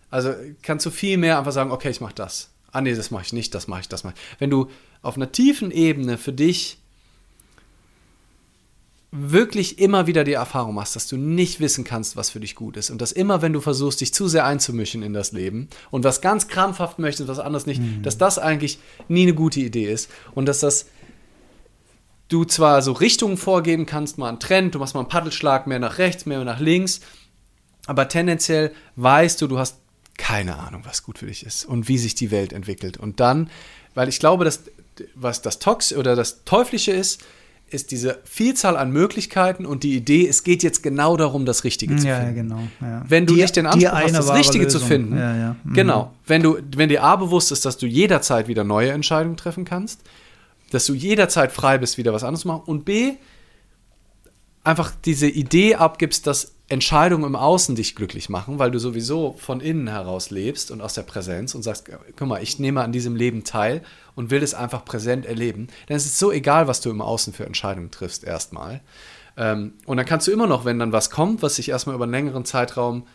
also kannst du viel mehr einfach sagen, okay, ich mache das. Ah nee, das mache ich nicht, das mache ich, das mache ich. Wenn du auf einer tiefen Ebene für dich wirklich immer wieder die Erfahrung machst, dass du nicht wissen kannst, was für dich gut ist. Und dass immer, wenn du versuchst, dich zu sehr einzumischen in das Leben und was ganz krampfhaft möchtest, was anderes nicht, mhm. dass das eigentlich nie eine gute Idee ist. Und dass das du zwar so Richtungen vorgeben kannst, mal einen Trend, du machst mal einen Paddelschlag mehr nach rechts, mehr nach links, aber tendenziell weißt du, du hast keine Ahnung, was gut für dich ist und wie sich die Welt entwickelt. Und dann, weil ich glaube, dass was das Tox oder das Teuflische ist, ist diese Vielzahl an Möglichkeiten und die Idee, es geht jetzt genau darum, das Richtige zu ja, finden. Ja, genau. Ja. Wenn du die, nicht den Anspruch hast, das Richtige Lösung. zu finden, ja, mhm. genau. Wenn du, wenn dir A bewusst ist, dass du jederzeit wieder neue Entscheidungen treffen kannst, dass du jederzeit frei bist, wieder was anderes zu machen und B, einfach diese Idee abgibst, dass Entscheidungen im Außen dich glücklich machen, weil du sowieso von innen heraus lebst und aus der Präsenz und sagst, guck mal, ich nehme an diesem Leben teil und will es einfach präsent erleben. Denn es ist so egal, was du im Außen für Entscheidungen triffst, erstmal. Ähm, und dann kannst du immer noch, wenn dann was kommt, was sich erstmal über einen längeren Zeitraum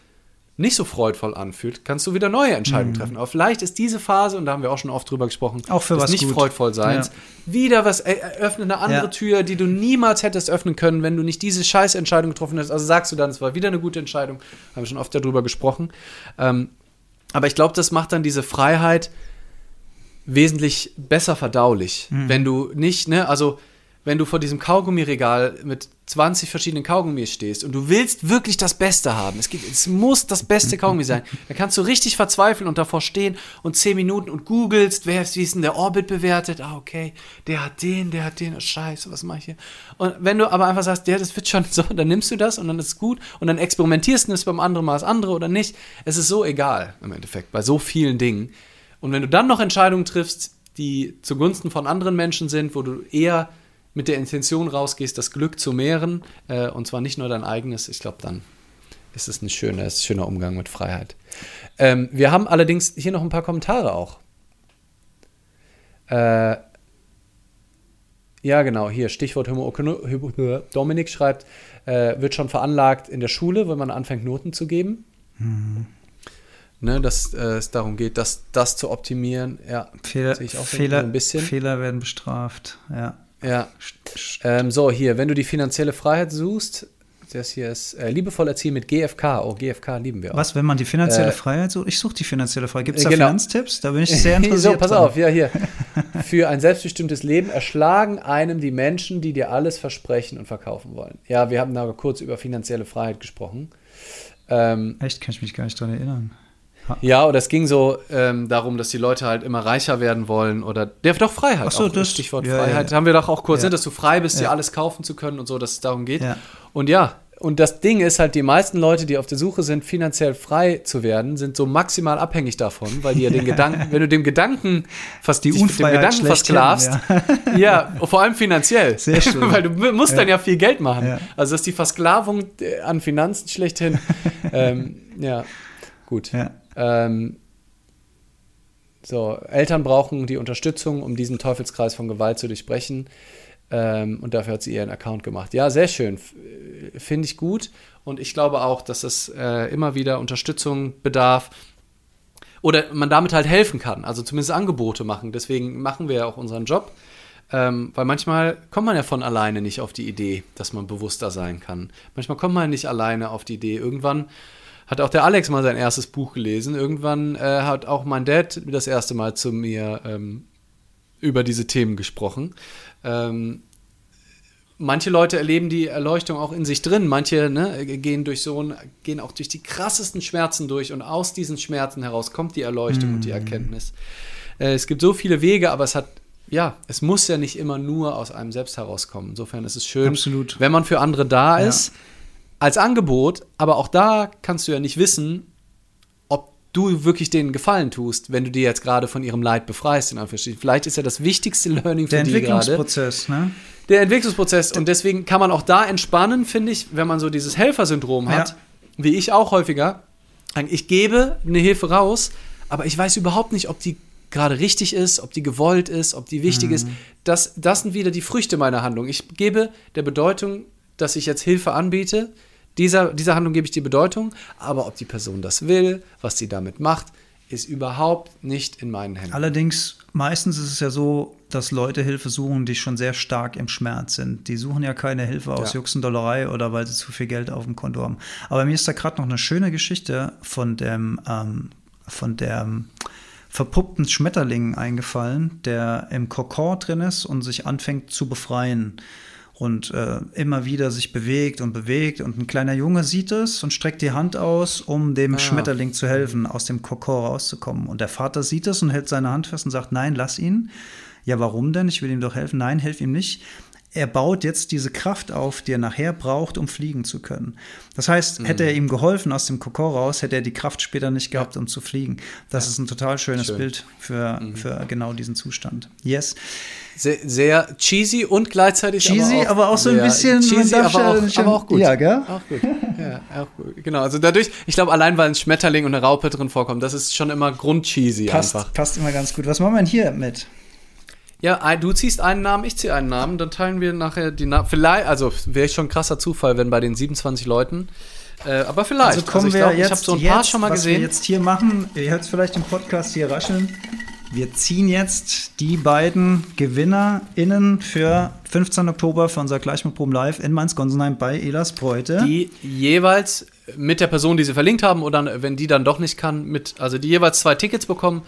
nicht so freudvoll anfühlt, kannst du wieder neue Entscheidungen mhm. treffen. Aber vielleicht ist diese Phase, und da haben wir auch schon oft drüber gesprochen, auch für was nicht gut. freudvoll sein, ja. wieder was, äh, öffne eine andere ja. Tür, die du niemals hättest öffnen können, wenn du nicht diese Scheißentscheidung getroffen hättest. Also sagst du dann, es war wieder eine gute Entscheidung, haben wir schon oft darüber gesprochen. Ähm, aber ich glaube, das macht dann diese Freiheit wesentlich besser verdaulich, mhm. wenn du nicht, ne, also wenn du vor diesem Kaugummiregal mit 20 verschiedenen Kaugummis stehst und du willst wirklich das Beste haben, es, gibt, es muss das beste Kaugummi sein, dann kannst du richtig verzweifeln und davor stehen und 10 Minuten und googelst, wer ist, wie ist denn der Orbit bewertet? Ah, okay, der hat den, der hat den, oh, scheiße, was mache ich hier? Und wenn du aber einfach sagst, ja, das wird schon <laughs> so, dann nimmst du das und dann ist es gut und dann experimentierst du es beim anderen Mal das andere oder nicht. Es ist so egal im Endeffekt, bei so vielen Dingen. Und wenn du dann noch Entscheidungen triffst, die zugunsten von anderen Menschen sind, wo du eher mit der Intention rausgehst, das Glück zu mehren, äh, und zwar nicht nur dein eigenes, ich glaube, dann ist es ein schöner, ist ein schöner Umgang mit Freiheit. Ähm, wir haben allerdings hier noch ein paar Kommentare auch. Äh, ja, genau, hier Stichwort Homo Dominik schreibt, äh, wird schon veranlagt in der Schule, wenn man anfängt, Noten zu geben. Mhm. Ne, dass äh, es darum geht, das, das zu optimieren. Ja, Fehler, Fehler, ein bisschen. Fehler werden bestraft, ja. Ja. Ähm, so, hier, wenn du die finanzielle Freiheit suchst, das hier ist äh, liebevoll erziehen mit GFK. Oh, GFK lieben wir auch. Was, wenn man die finanzielle äh, Freiheit sucht? Ich suche die finanzielle Freiheit. Gibt es da genau. Finanztipps? Da bin ich sehr <laughs> interessiert. so, pass dran. auf, ja, hier. Für ein selbstbestimmtes Leben erschlagen einem die Menschen, die dir alles versprechen und verkaufen wollen. Ja, wir haben da kurz über finanzielle Freiheit gesprochen. Ähm, Echt, kann ich mich gar nicht dran erinnern. Ja, oder es ging so ähm, darum, dass die Leute halt immer reicher werden wollen oder der doch Freiheit. Ach so, auch, das Stichwort ja, Freiheit. Ja. Haben wir doch auch kurz, ja. ne, dass du frei bist, dir alles kaufen zu können und so, dass es darum geht. Und ja, und das Ding ist halt, die meisten Leute, die auf der Suche sind, finanziell frei zu werden, sind so maximal abhängig davon, weil die ja den <laughs> Gedanken, wenn du dem Gedanken fast die Unfreiheit dem Gedanken versklavst, ja. ja. vor allem finanziell, Sehr schön. <laughs> weil du musst ja. dann ja viel Geld machen. Ja. Also das ist die Versklavung äh, an Finanzen schlechthin. <laughs> ähm, ja, gut. Ja. Ähm, so, Eltern brauchen die Unterstützung, um diesen Teufelskreis von Gewalt zu durchbrechen. Ähm, und dafür hat sie ihren Account gemacht. Ja, sehr schön. Finde ich gut. Und ich glaube auch, dass es äh, immer wieder Unterstützung bedarf. Oder man damit halt helfen kann. Also zumindest Angebote machen. Deswegen machen wir ja auch unseren Job. Ähm, weil manchmal kommt man ja von alleine nicht auf die Idee, dass man bewusster sein kann. Manchmal kommt man nicht alleine auf die Idee. Irgendwann hat auch der Alex mal sein erstes Buch gelesen. Irgendwann äh, hat auch mein Dad das erste Mal zu mir ähm, über diese Themen gesprochen. Ähm, manche Leute erleben die Erleuchtung auch in sich drin. Manche ne, gehen durch so gehen auch durch die krassesten Schmerzen durch und aus diesen Schmerzen heraus kommt die Erleuchtung mm. und die mm. Erkenntnis. Äh, es gibt so viele Wege, aber es hat ja, es muss ja nicht immer nur aus einem selbst herauskommen. Insofern ist es schön, Absolut. wenn man für andere da ist. Ja als Angebot, aber auch da kannst du ja nicht wissen, ob du wirklich denen Gefallen tust, wenn du dir jetzt gerade von ihrem Leid befreist, in Anführungsstrichen. Vielleicht ist ja das wichtigste Learning für die gerade. Der Entwicklungsprozess, ne? Der Entwicklungsprozess. Und deswegen kann man auch da entspannen, finde ich, wenn man so dieses Helfersyndrom hat, ja. wie ich auch häufiger. Ich gebe eine Hilfe raus, aber ich weiß überhaupt nicht, ob die gerade richtig ist, ob die gewollt ist, ob die wichtig mhm. ist. Das, das sind wieder die Früchte meiner Handlung. Ich gebe der Bedeutung, dass ich jetzt Hilfe anbiete, dieser, dieser Handlung gebe ich die Bedeutung, aber ob die Person das will, was sie damit macht, ist überhaupt nicht in meinen Händen. Allerdings, meistens ist es ja so, dass Leute Hilfe suchen, die schon sehr stark im Schmerz sind. Die suchen ja keine Hilfe aus ja. Juxendollerei oder weil sie zu viel Geld auf dem Konto haben. Aber mir ist da gerade noch eine schöne Geschichte von dem, ähm, von der verpuppten Schmetterling eingefallen, der im Kokon drin ist und sich anfängt zu befreien und äh, immer wieder sich bewegt und bewegt. Und ein kleiner Junge sieht es und streckt die Hand aus, um dem ah. Schmetterling zu helfen, aus dem Kokon rauszukommen. Und der Vater sieht es und hält seine Hand fest und sagt, nein, lass ihn. Ja, warum denn? Ich will ihm doch helfen. Nein, helf ihm nicht. Er baut jetzt diese Kraft auf, die er nachher braucht, um fliegen zu können. Das heißt, mhm. hätte er ihm geholfen aus dem Kokon raus, hätte er die Kraft später nicht gehabt, um zu fliegen. Das ja. ist ein total schönes Schön. Bild für, mhm. für genau diesen Zustand. Yes sehr, sehr cheesy und gleichzeitig cheesy, aber auch, aber auch so ein bisschen cheesy, aber auch, aber auch gut. Ja, gell? Auch gut. Ja, auch gut. Genau, also dadurch, ich glaube, allein weil ein Schmetterling und eine Raupe drin vorkommt, das ist schon immer grundcheesy passt, einfach. Passt immer ganz gut. Was machen wir denn hier mit? Ja, du ziehst einen Namen, ich ziehe einen Namen, dann teilen wir nachher die Namen. Vielleicht, also wäre schon ein krasser Zufall, wenn bei den 27 Leuten. Äh, aber vielleicht. Also kommen also wir glaub, jetzt, ich habe so ein paar schon mal was gesehen. Was wir jetzt hier machen, ihr hört es vielleicht im Podcast hier rascheln. Wir ziehen jetzt die beiden GewinnerInnen für 15. Oktober für unser Gleichmutproben Live in Mainz-Gonsenheim bei Elas Beute. Die jeweils mit der Person, die sie verlinkt haben, oder wenn die dann doch nicht kann, mit, also die jeweils zwei Tickets bekommen.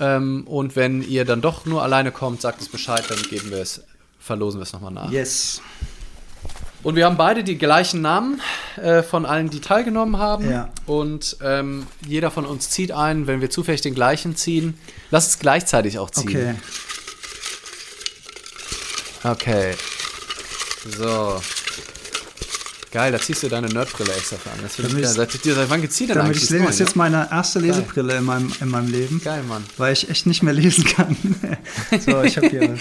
Ähm, und wenn ihr dann doch nur alleine kommt, sagt es Bescheid, dann geben wir es verlosen wir es nochmal nach. Yes. Und wir haben beide die gleichen Namen äh, von allen, die teilgenommen haben. Ja. Und ähm, jeder von uns zieht einen, wenn wir zufällig den gleichen ziehen. Lass es gleichzeitig auch ziehen. Okay. Okay. So. Geil, da ziehst du deine Nerdbrille extra an. Das finde ich geil. Seit, dir- seit wann gibt's die denn Damit eigentlich? ich lese, das ist jetzt meine erste Lesebrille in meinem, in meinem Leben, ne? Geil, Mann. weil ich echt nicht mehr lesen kann. <laughs> so, ich habe hier was.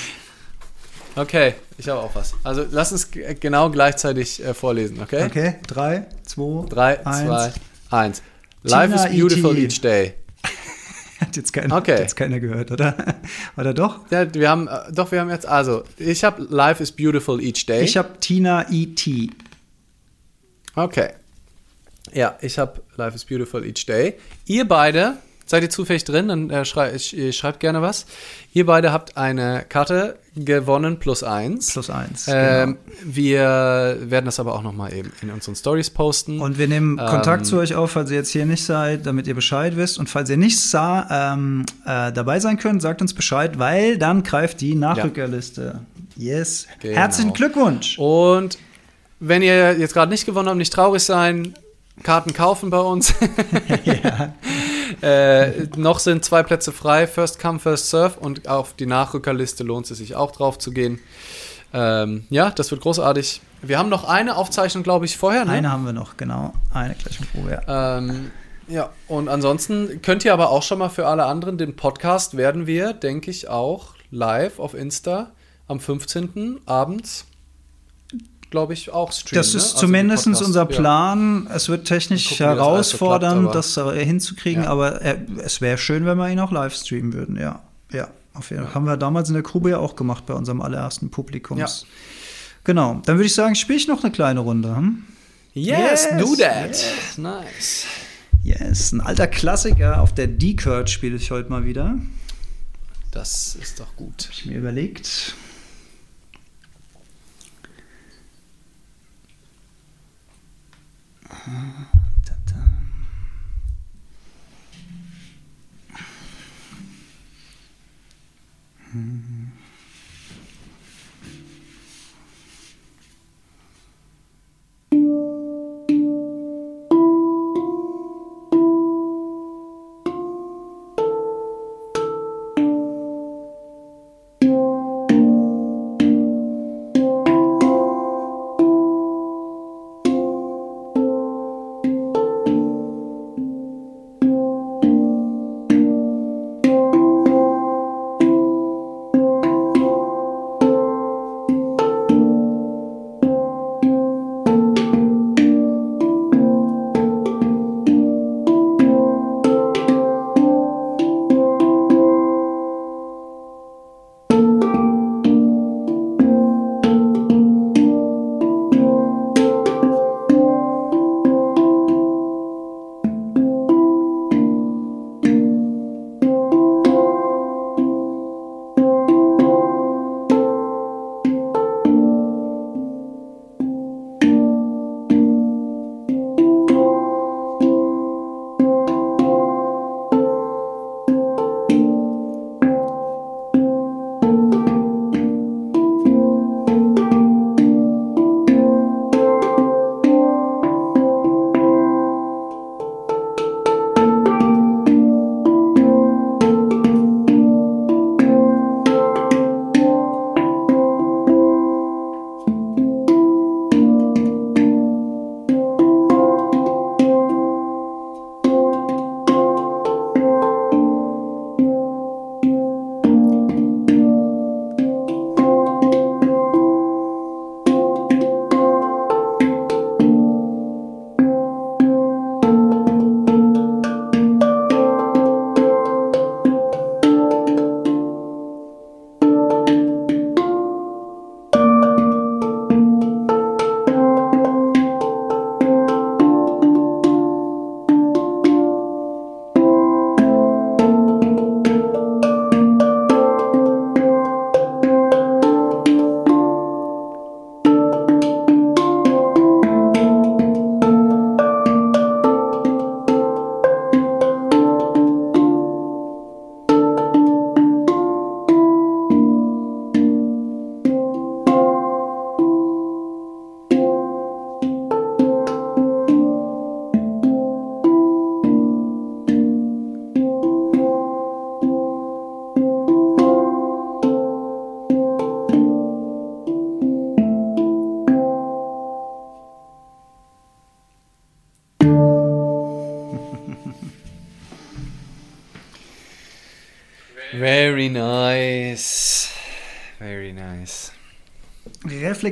Okay, ich habe auch was. Also lass uns genau gleichzeitig äh, vorlesen, okay? Okay, drei, zwei, 3, eins. 2, 1. Life Tina is beautiful E.T.. each day. <laughs> Hat jetzt keiner, Okay. hat jetzt keiner gehört, oder? <laughs> Oder doch? Ja, wir haben, äh, doch, wir haben jetzt, also, ich habe Life is beautiful each day. Ich habe Tina E.T. Okay. Ja, ich habe Life is Beautiful Each Day. Ihr beide, seid ihr zufällig drin? Dann äh, schrei schreibt gerne was. Ihr beide habt eine Karte gewonnen plus eins. Plus eins. Ähm, genau. Wir werden das aber auch nochmal eben in unseren Stories posten. Und wir nehmen ähm, Kontakt zu euch auf, falls ihr jetzt hier nicht seid, damit ihr Bescheid wisst. Und falls ihr nicht sa ähm, äh, dabei sein könnt, sagt uns Bescheid, weil dann greift die Nachrückerliste. Yes. Genau. Herzlichen Glückwunsch. Und wenn ihr jetzt gerade nicht gewonnen habt, nicht traurig sein, Karten kaufen bei uns. <laughs> <laughs> äh, noch sind zwei Plätze frei, First Come, First Serve und auf die Nachrückerliste lohnt es sich auch drauf zu gehen. Ähm, ja, das wird großartig. Wir haben noch eine Aufzeichnung, glaube ich, vorher. Ne? Eine haben wir noch, genau. Eine gleiche Probe. Ja. Ähm, ja, und ansonsten könnt ihr aber auch schon mal für alle anderen, den Podcast werden wir, denke ich, auch live auf Insta am 15. abends, glaube ich, auch streamen. Das ne? ist Also zumindest Podcast, unser ja. Plan. Es wird technisch Gucken, das herausfordernd, so klappt, das hinzukriegen, Ja. aber äh, es wäre schön, wenn wir ihn auch live streamen würden. Ja, ja, auf jeden Fall. Haben wir damals in der Grube ja auch gemacht bei unserem allerersten Publikums. Ja. Genau. Dann würde ich sagen, spiele ich noch eine kleine Runde. Hm? Yes, Yes, do that. yes. Nice. Yes, ein alter Klassiker. Auf der D-Curt spiele ich heute mal wieder. Das ist doch gut. Hab ich mir überlegt. Ta -ta. Hmm.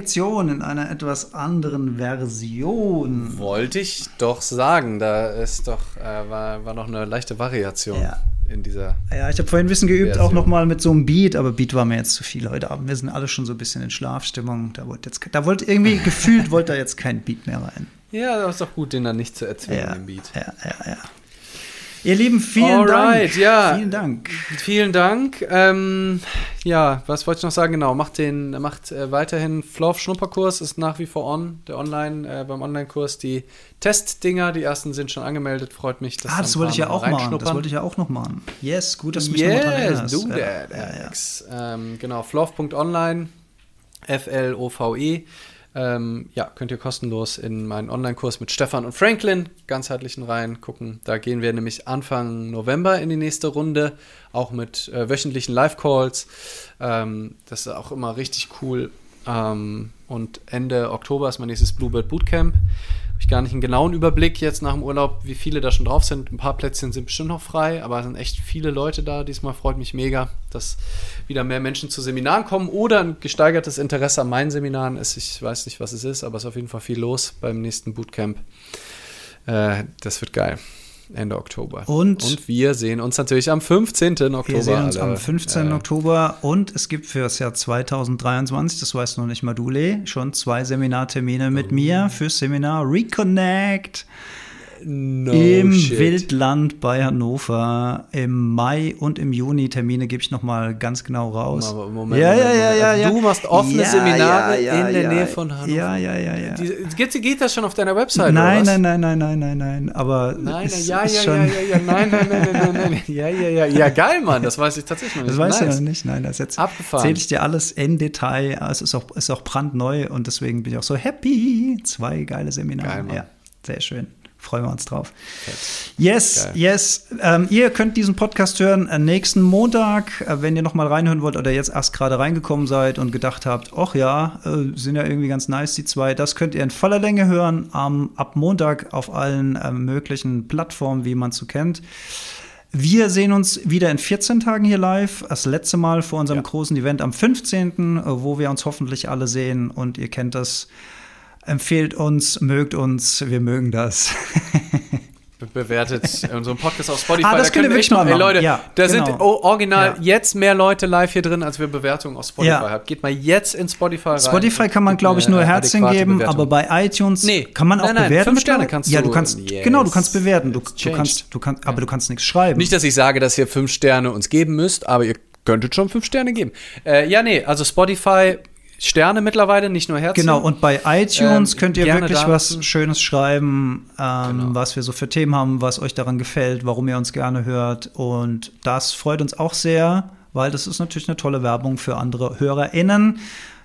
Reflexion in einer etwas anderen Version. Wollte ich doch sagen. Da ist doch, äh, war, war noch eine leichte Variation Ja. in dieser. Ja, ich habe vorhin ein bisschen geübt, Version. auch nochmal mit so einem Beat, aber Beat war mir jetzt zu viel heute Abend. Wir sind alle schon so ein bisschen in Schlafstimmung. Da wollte jetzt, da wollte irgendwie <laughs> gefühlt, wollte da jetzt kein Beat mehr rein. Ja, das ist doch gut, den dann nicht zu erzwingen, Ja, den Beat. ja, ja, ja. Ihr Lieben, vielen Alright, Dank. ja. Vielen Dank. Vielen Dank. Ähm, ja, was wollte ich noch sagen? Genau, macht den, macht äh, weiterhin Florf Schnupperkurs ist nach wie vor on, der Online, äh, beim Online-Kurs. Die Testdinger, die ersten sind schon angemeldet. Freut mich, dass Ah, da das wollte ich ja auch machen. Das wollte ich ja auch noch machen. Yes, gut, dass du mich nochmal dran Yes, erinnerst. do ja. that, Ja, ja. Alex. Ähm, genau, florf.online, F-L-O-V-E. Ähm, ja, könnt ihr kostenlos in meinen Online-Kurs mit Stefan und Franklin ganzheitlichen Reihen gucken. Da gehen wir nämlich Anfang November in die nächste Runde, auch mit äh, wöchentlichen Live-Calls. Ähm, das ist auch immer richtig cool. Ähm, und Ende Oktober ist mein nächstes Bluebird Bootcamp. Ich gar nicht einen genauen Überblick jetzt nach dem Urlaub, wie viele da schon drauf sind. Ein paar Plätzchen sind bestimmt noch frei, aber es sind echt viele Leute da. Diesmal freut mich mega, dass wieder mehr Menschen zu Seminaren kommen oder ein gesteigertes Interesse an meinen Seminaren ist. Ich weiß nicht, was es ist, aber es ist auf jeden Fall viel los beim nächsten Bootcamp. Äh, das wird geil. Ende Oktober. Und- und wir sehen uns natürlich am 15. Oktober. Wir sehen uns alle. am 15. Äh, Oktober und es gibt für das Jahr 2023, das weißt noch nicht mal du, Lee, schon zwei Seminartermine mit Oh. mir fürs Seminar Reconnect no im shit. Wildland bei Hannover. Im Mai und im Juni Termine gebe ich noch mal ganz genau raus. Moment, ja, Moment, ja, ja, Moment. ja, Also ja. Du machst offene Ja, Seminare ja, in der. Nähe von Hannover. Ja, ja, ja, ja. Geht, geht das schon auf deiner Website? Nein, oder was? nein, nein, nein, nein, nein, nein. Aber Nein, es ja, ist ja, schon, ja, ja, ja, nein, nein, nein, nein, nein, nein, ja, ja, ja, ja, geil, Mann, das weiß ich tatsächlich noch nicht. Das weißt du Nice. noch nicht. Nein, das jetzt Abgefahren. erzähle ich dir alles in Detail. Es ist auch, ist auch brandneu und deswegen bin ich auch so happy. Zwei geile Seminare. Geil, Mann. ja, sehr schön. Freuen wir uns drauf. Yes, Geil. yes. Ähm, ihr könnt diesen Podcast hören äh, nächsten Montag, äh, wenn ihr noch mal reinhören wollt oder jetzt erst gerade reingekommen seid und gedacht habt, ach ja, äh, sind ja irgendwie ganz nice die zwei. Das könnt ihr in voller Länge hören am ab Montag auf allen äh, möglichen Plattformen, wie man es so kennt. Wir sehen uns wieder in 14 Tagen hier live. Das letzte Mal vor unserem Ja. großen Event am 15., äh, wo wir uns hoffentlich alle sehen. Und ihr kennt das. Empfehlt uns, mögt uns, wir mögen das. <laughs> Be- Bewertet unseren Podcast auf Spotify. Ah, das da könnt ihr wir wirklich echt noch, mal ey machen. Leute, Ja, da genau. sind original Ja. jetzt mehr Leute live hier drin, als wir Bewertungen auf Spotify Ja. haben. Geht mal jetzt in Spotify rein. Spotify kann man, glaube ich, nur Herzchen geben, Bewertung. aber bei iTunes Nee, kann man auch nein, nein, bewerten. fünf Sterne kannst Ja, du- du kannst, Yes, genau, du kannst bewerten. Du, du kannst, du kannst, aber du kannst nichts schreiben. Nicht, dass ich sage, dass ihr fünf Sterne uns geben müsst, aber ihr könntet schon fünf Sterne geben. Äh, ja, nee, also Spotify Sterne mittlerweile, nicht nur Herzchen. Genau, und bei iTunes Ähm, könnt ihr wirklich was. Schönes schreiben, ähm, Genau. was wir so für Themen haben, was euch daran gefällt, warum ihr uns gerne hört. Und das freut uns auch sehr, weil das ist natürlich eine tolle Werbung für andere HörerInnen,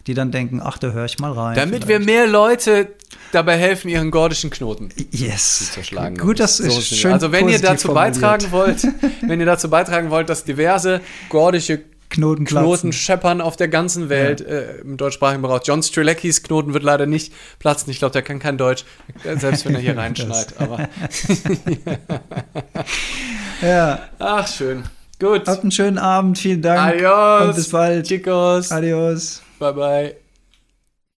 die dann denken, ach, da höre ich mal rein. Damit wir vielleicht. mehr Leute dabei helfen, ihren gordischen Knoten Yes. zerschlagen. Gut, das ist wir. schön. Also wenn ihr dazu formuliert. beitragen wollt, <laughs> wenn ihr dazu beitragen wollt, dass diverse gordische Knoten. Knoten scheppern auf der ganzen Welt äh, im deutschsprachigen Bereich. John Strileckis Knoten wird leider nicht platzen. Ich glaube, der kann kein Deutsch, äh, selbst wenn er hier <laughs> reinschneit. Aber <laughs> Ja, ach schön. Gut. habt einen schönen Abend. Vielen Dank. Adios. Und bis bald. Chicos. Adios. Bye bye.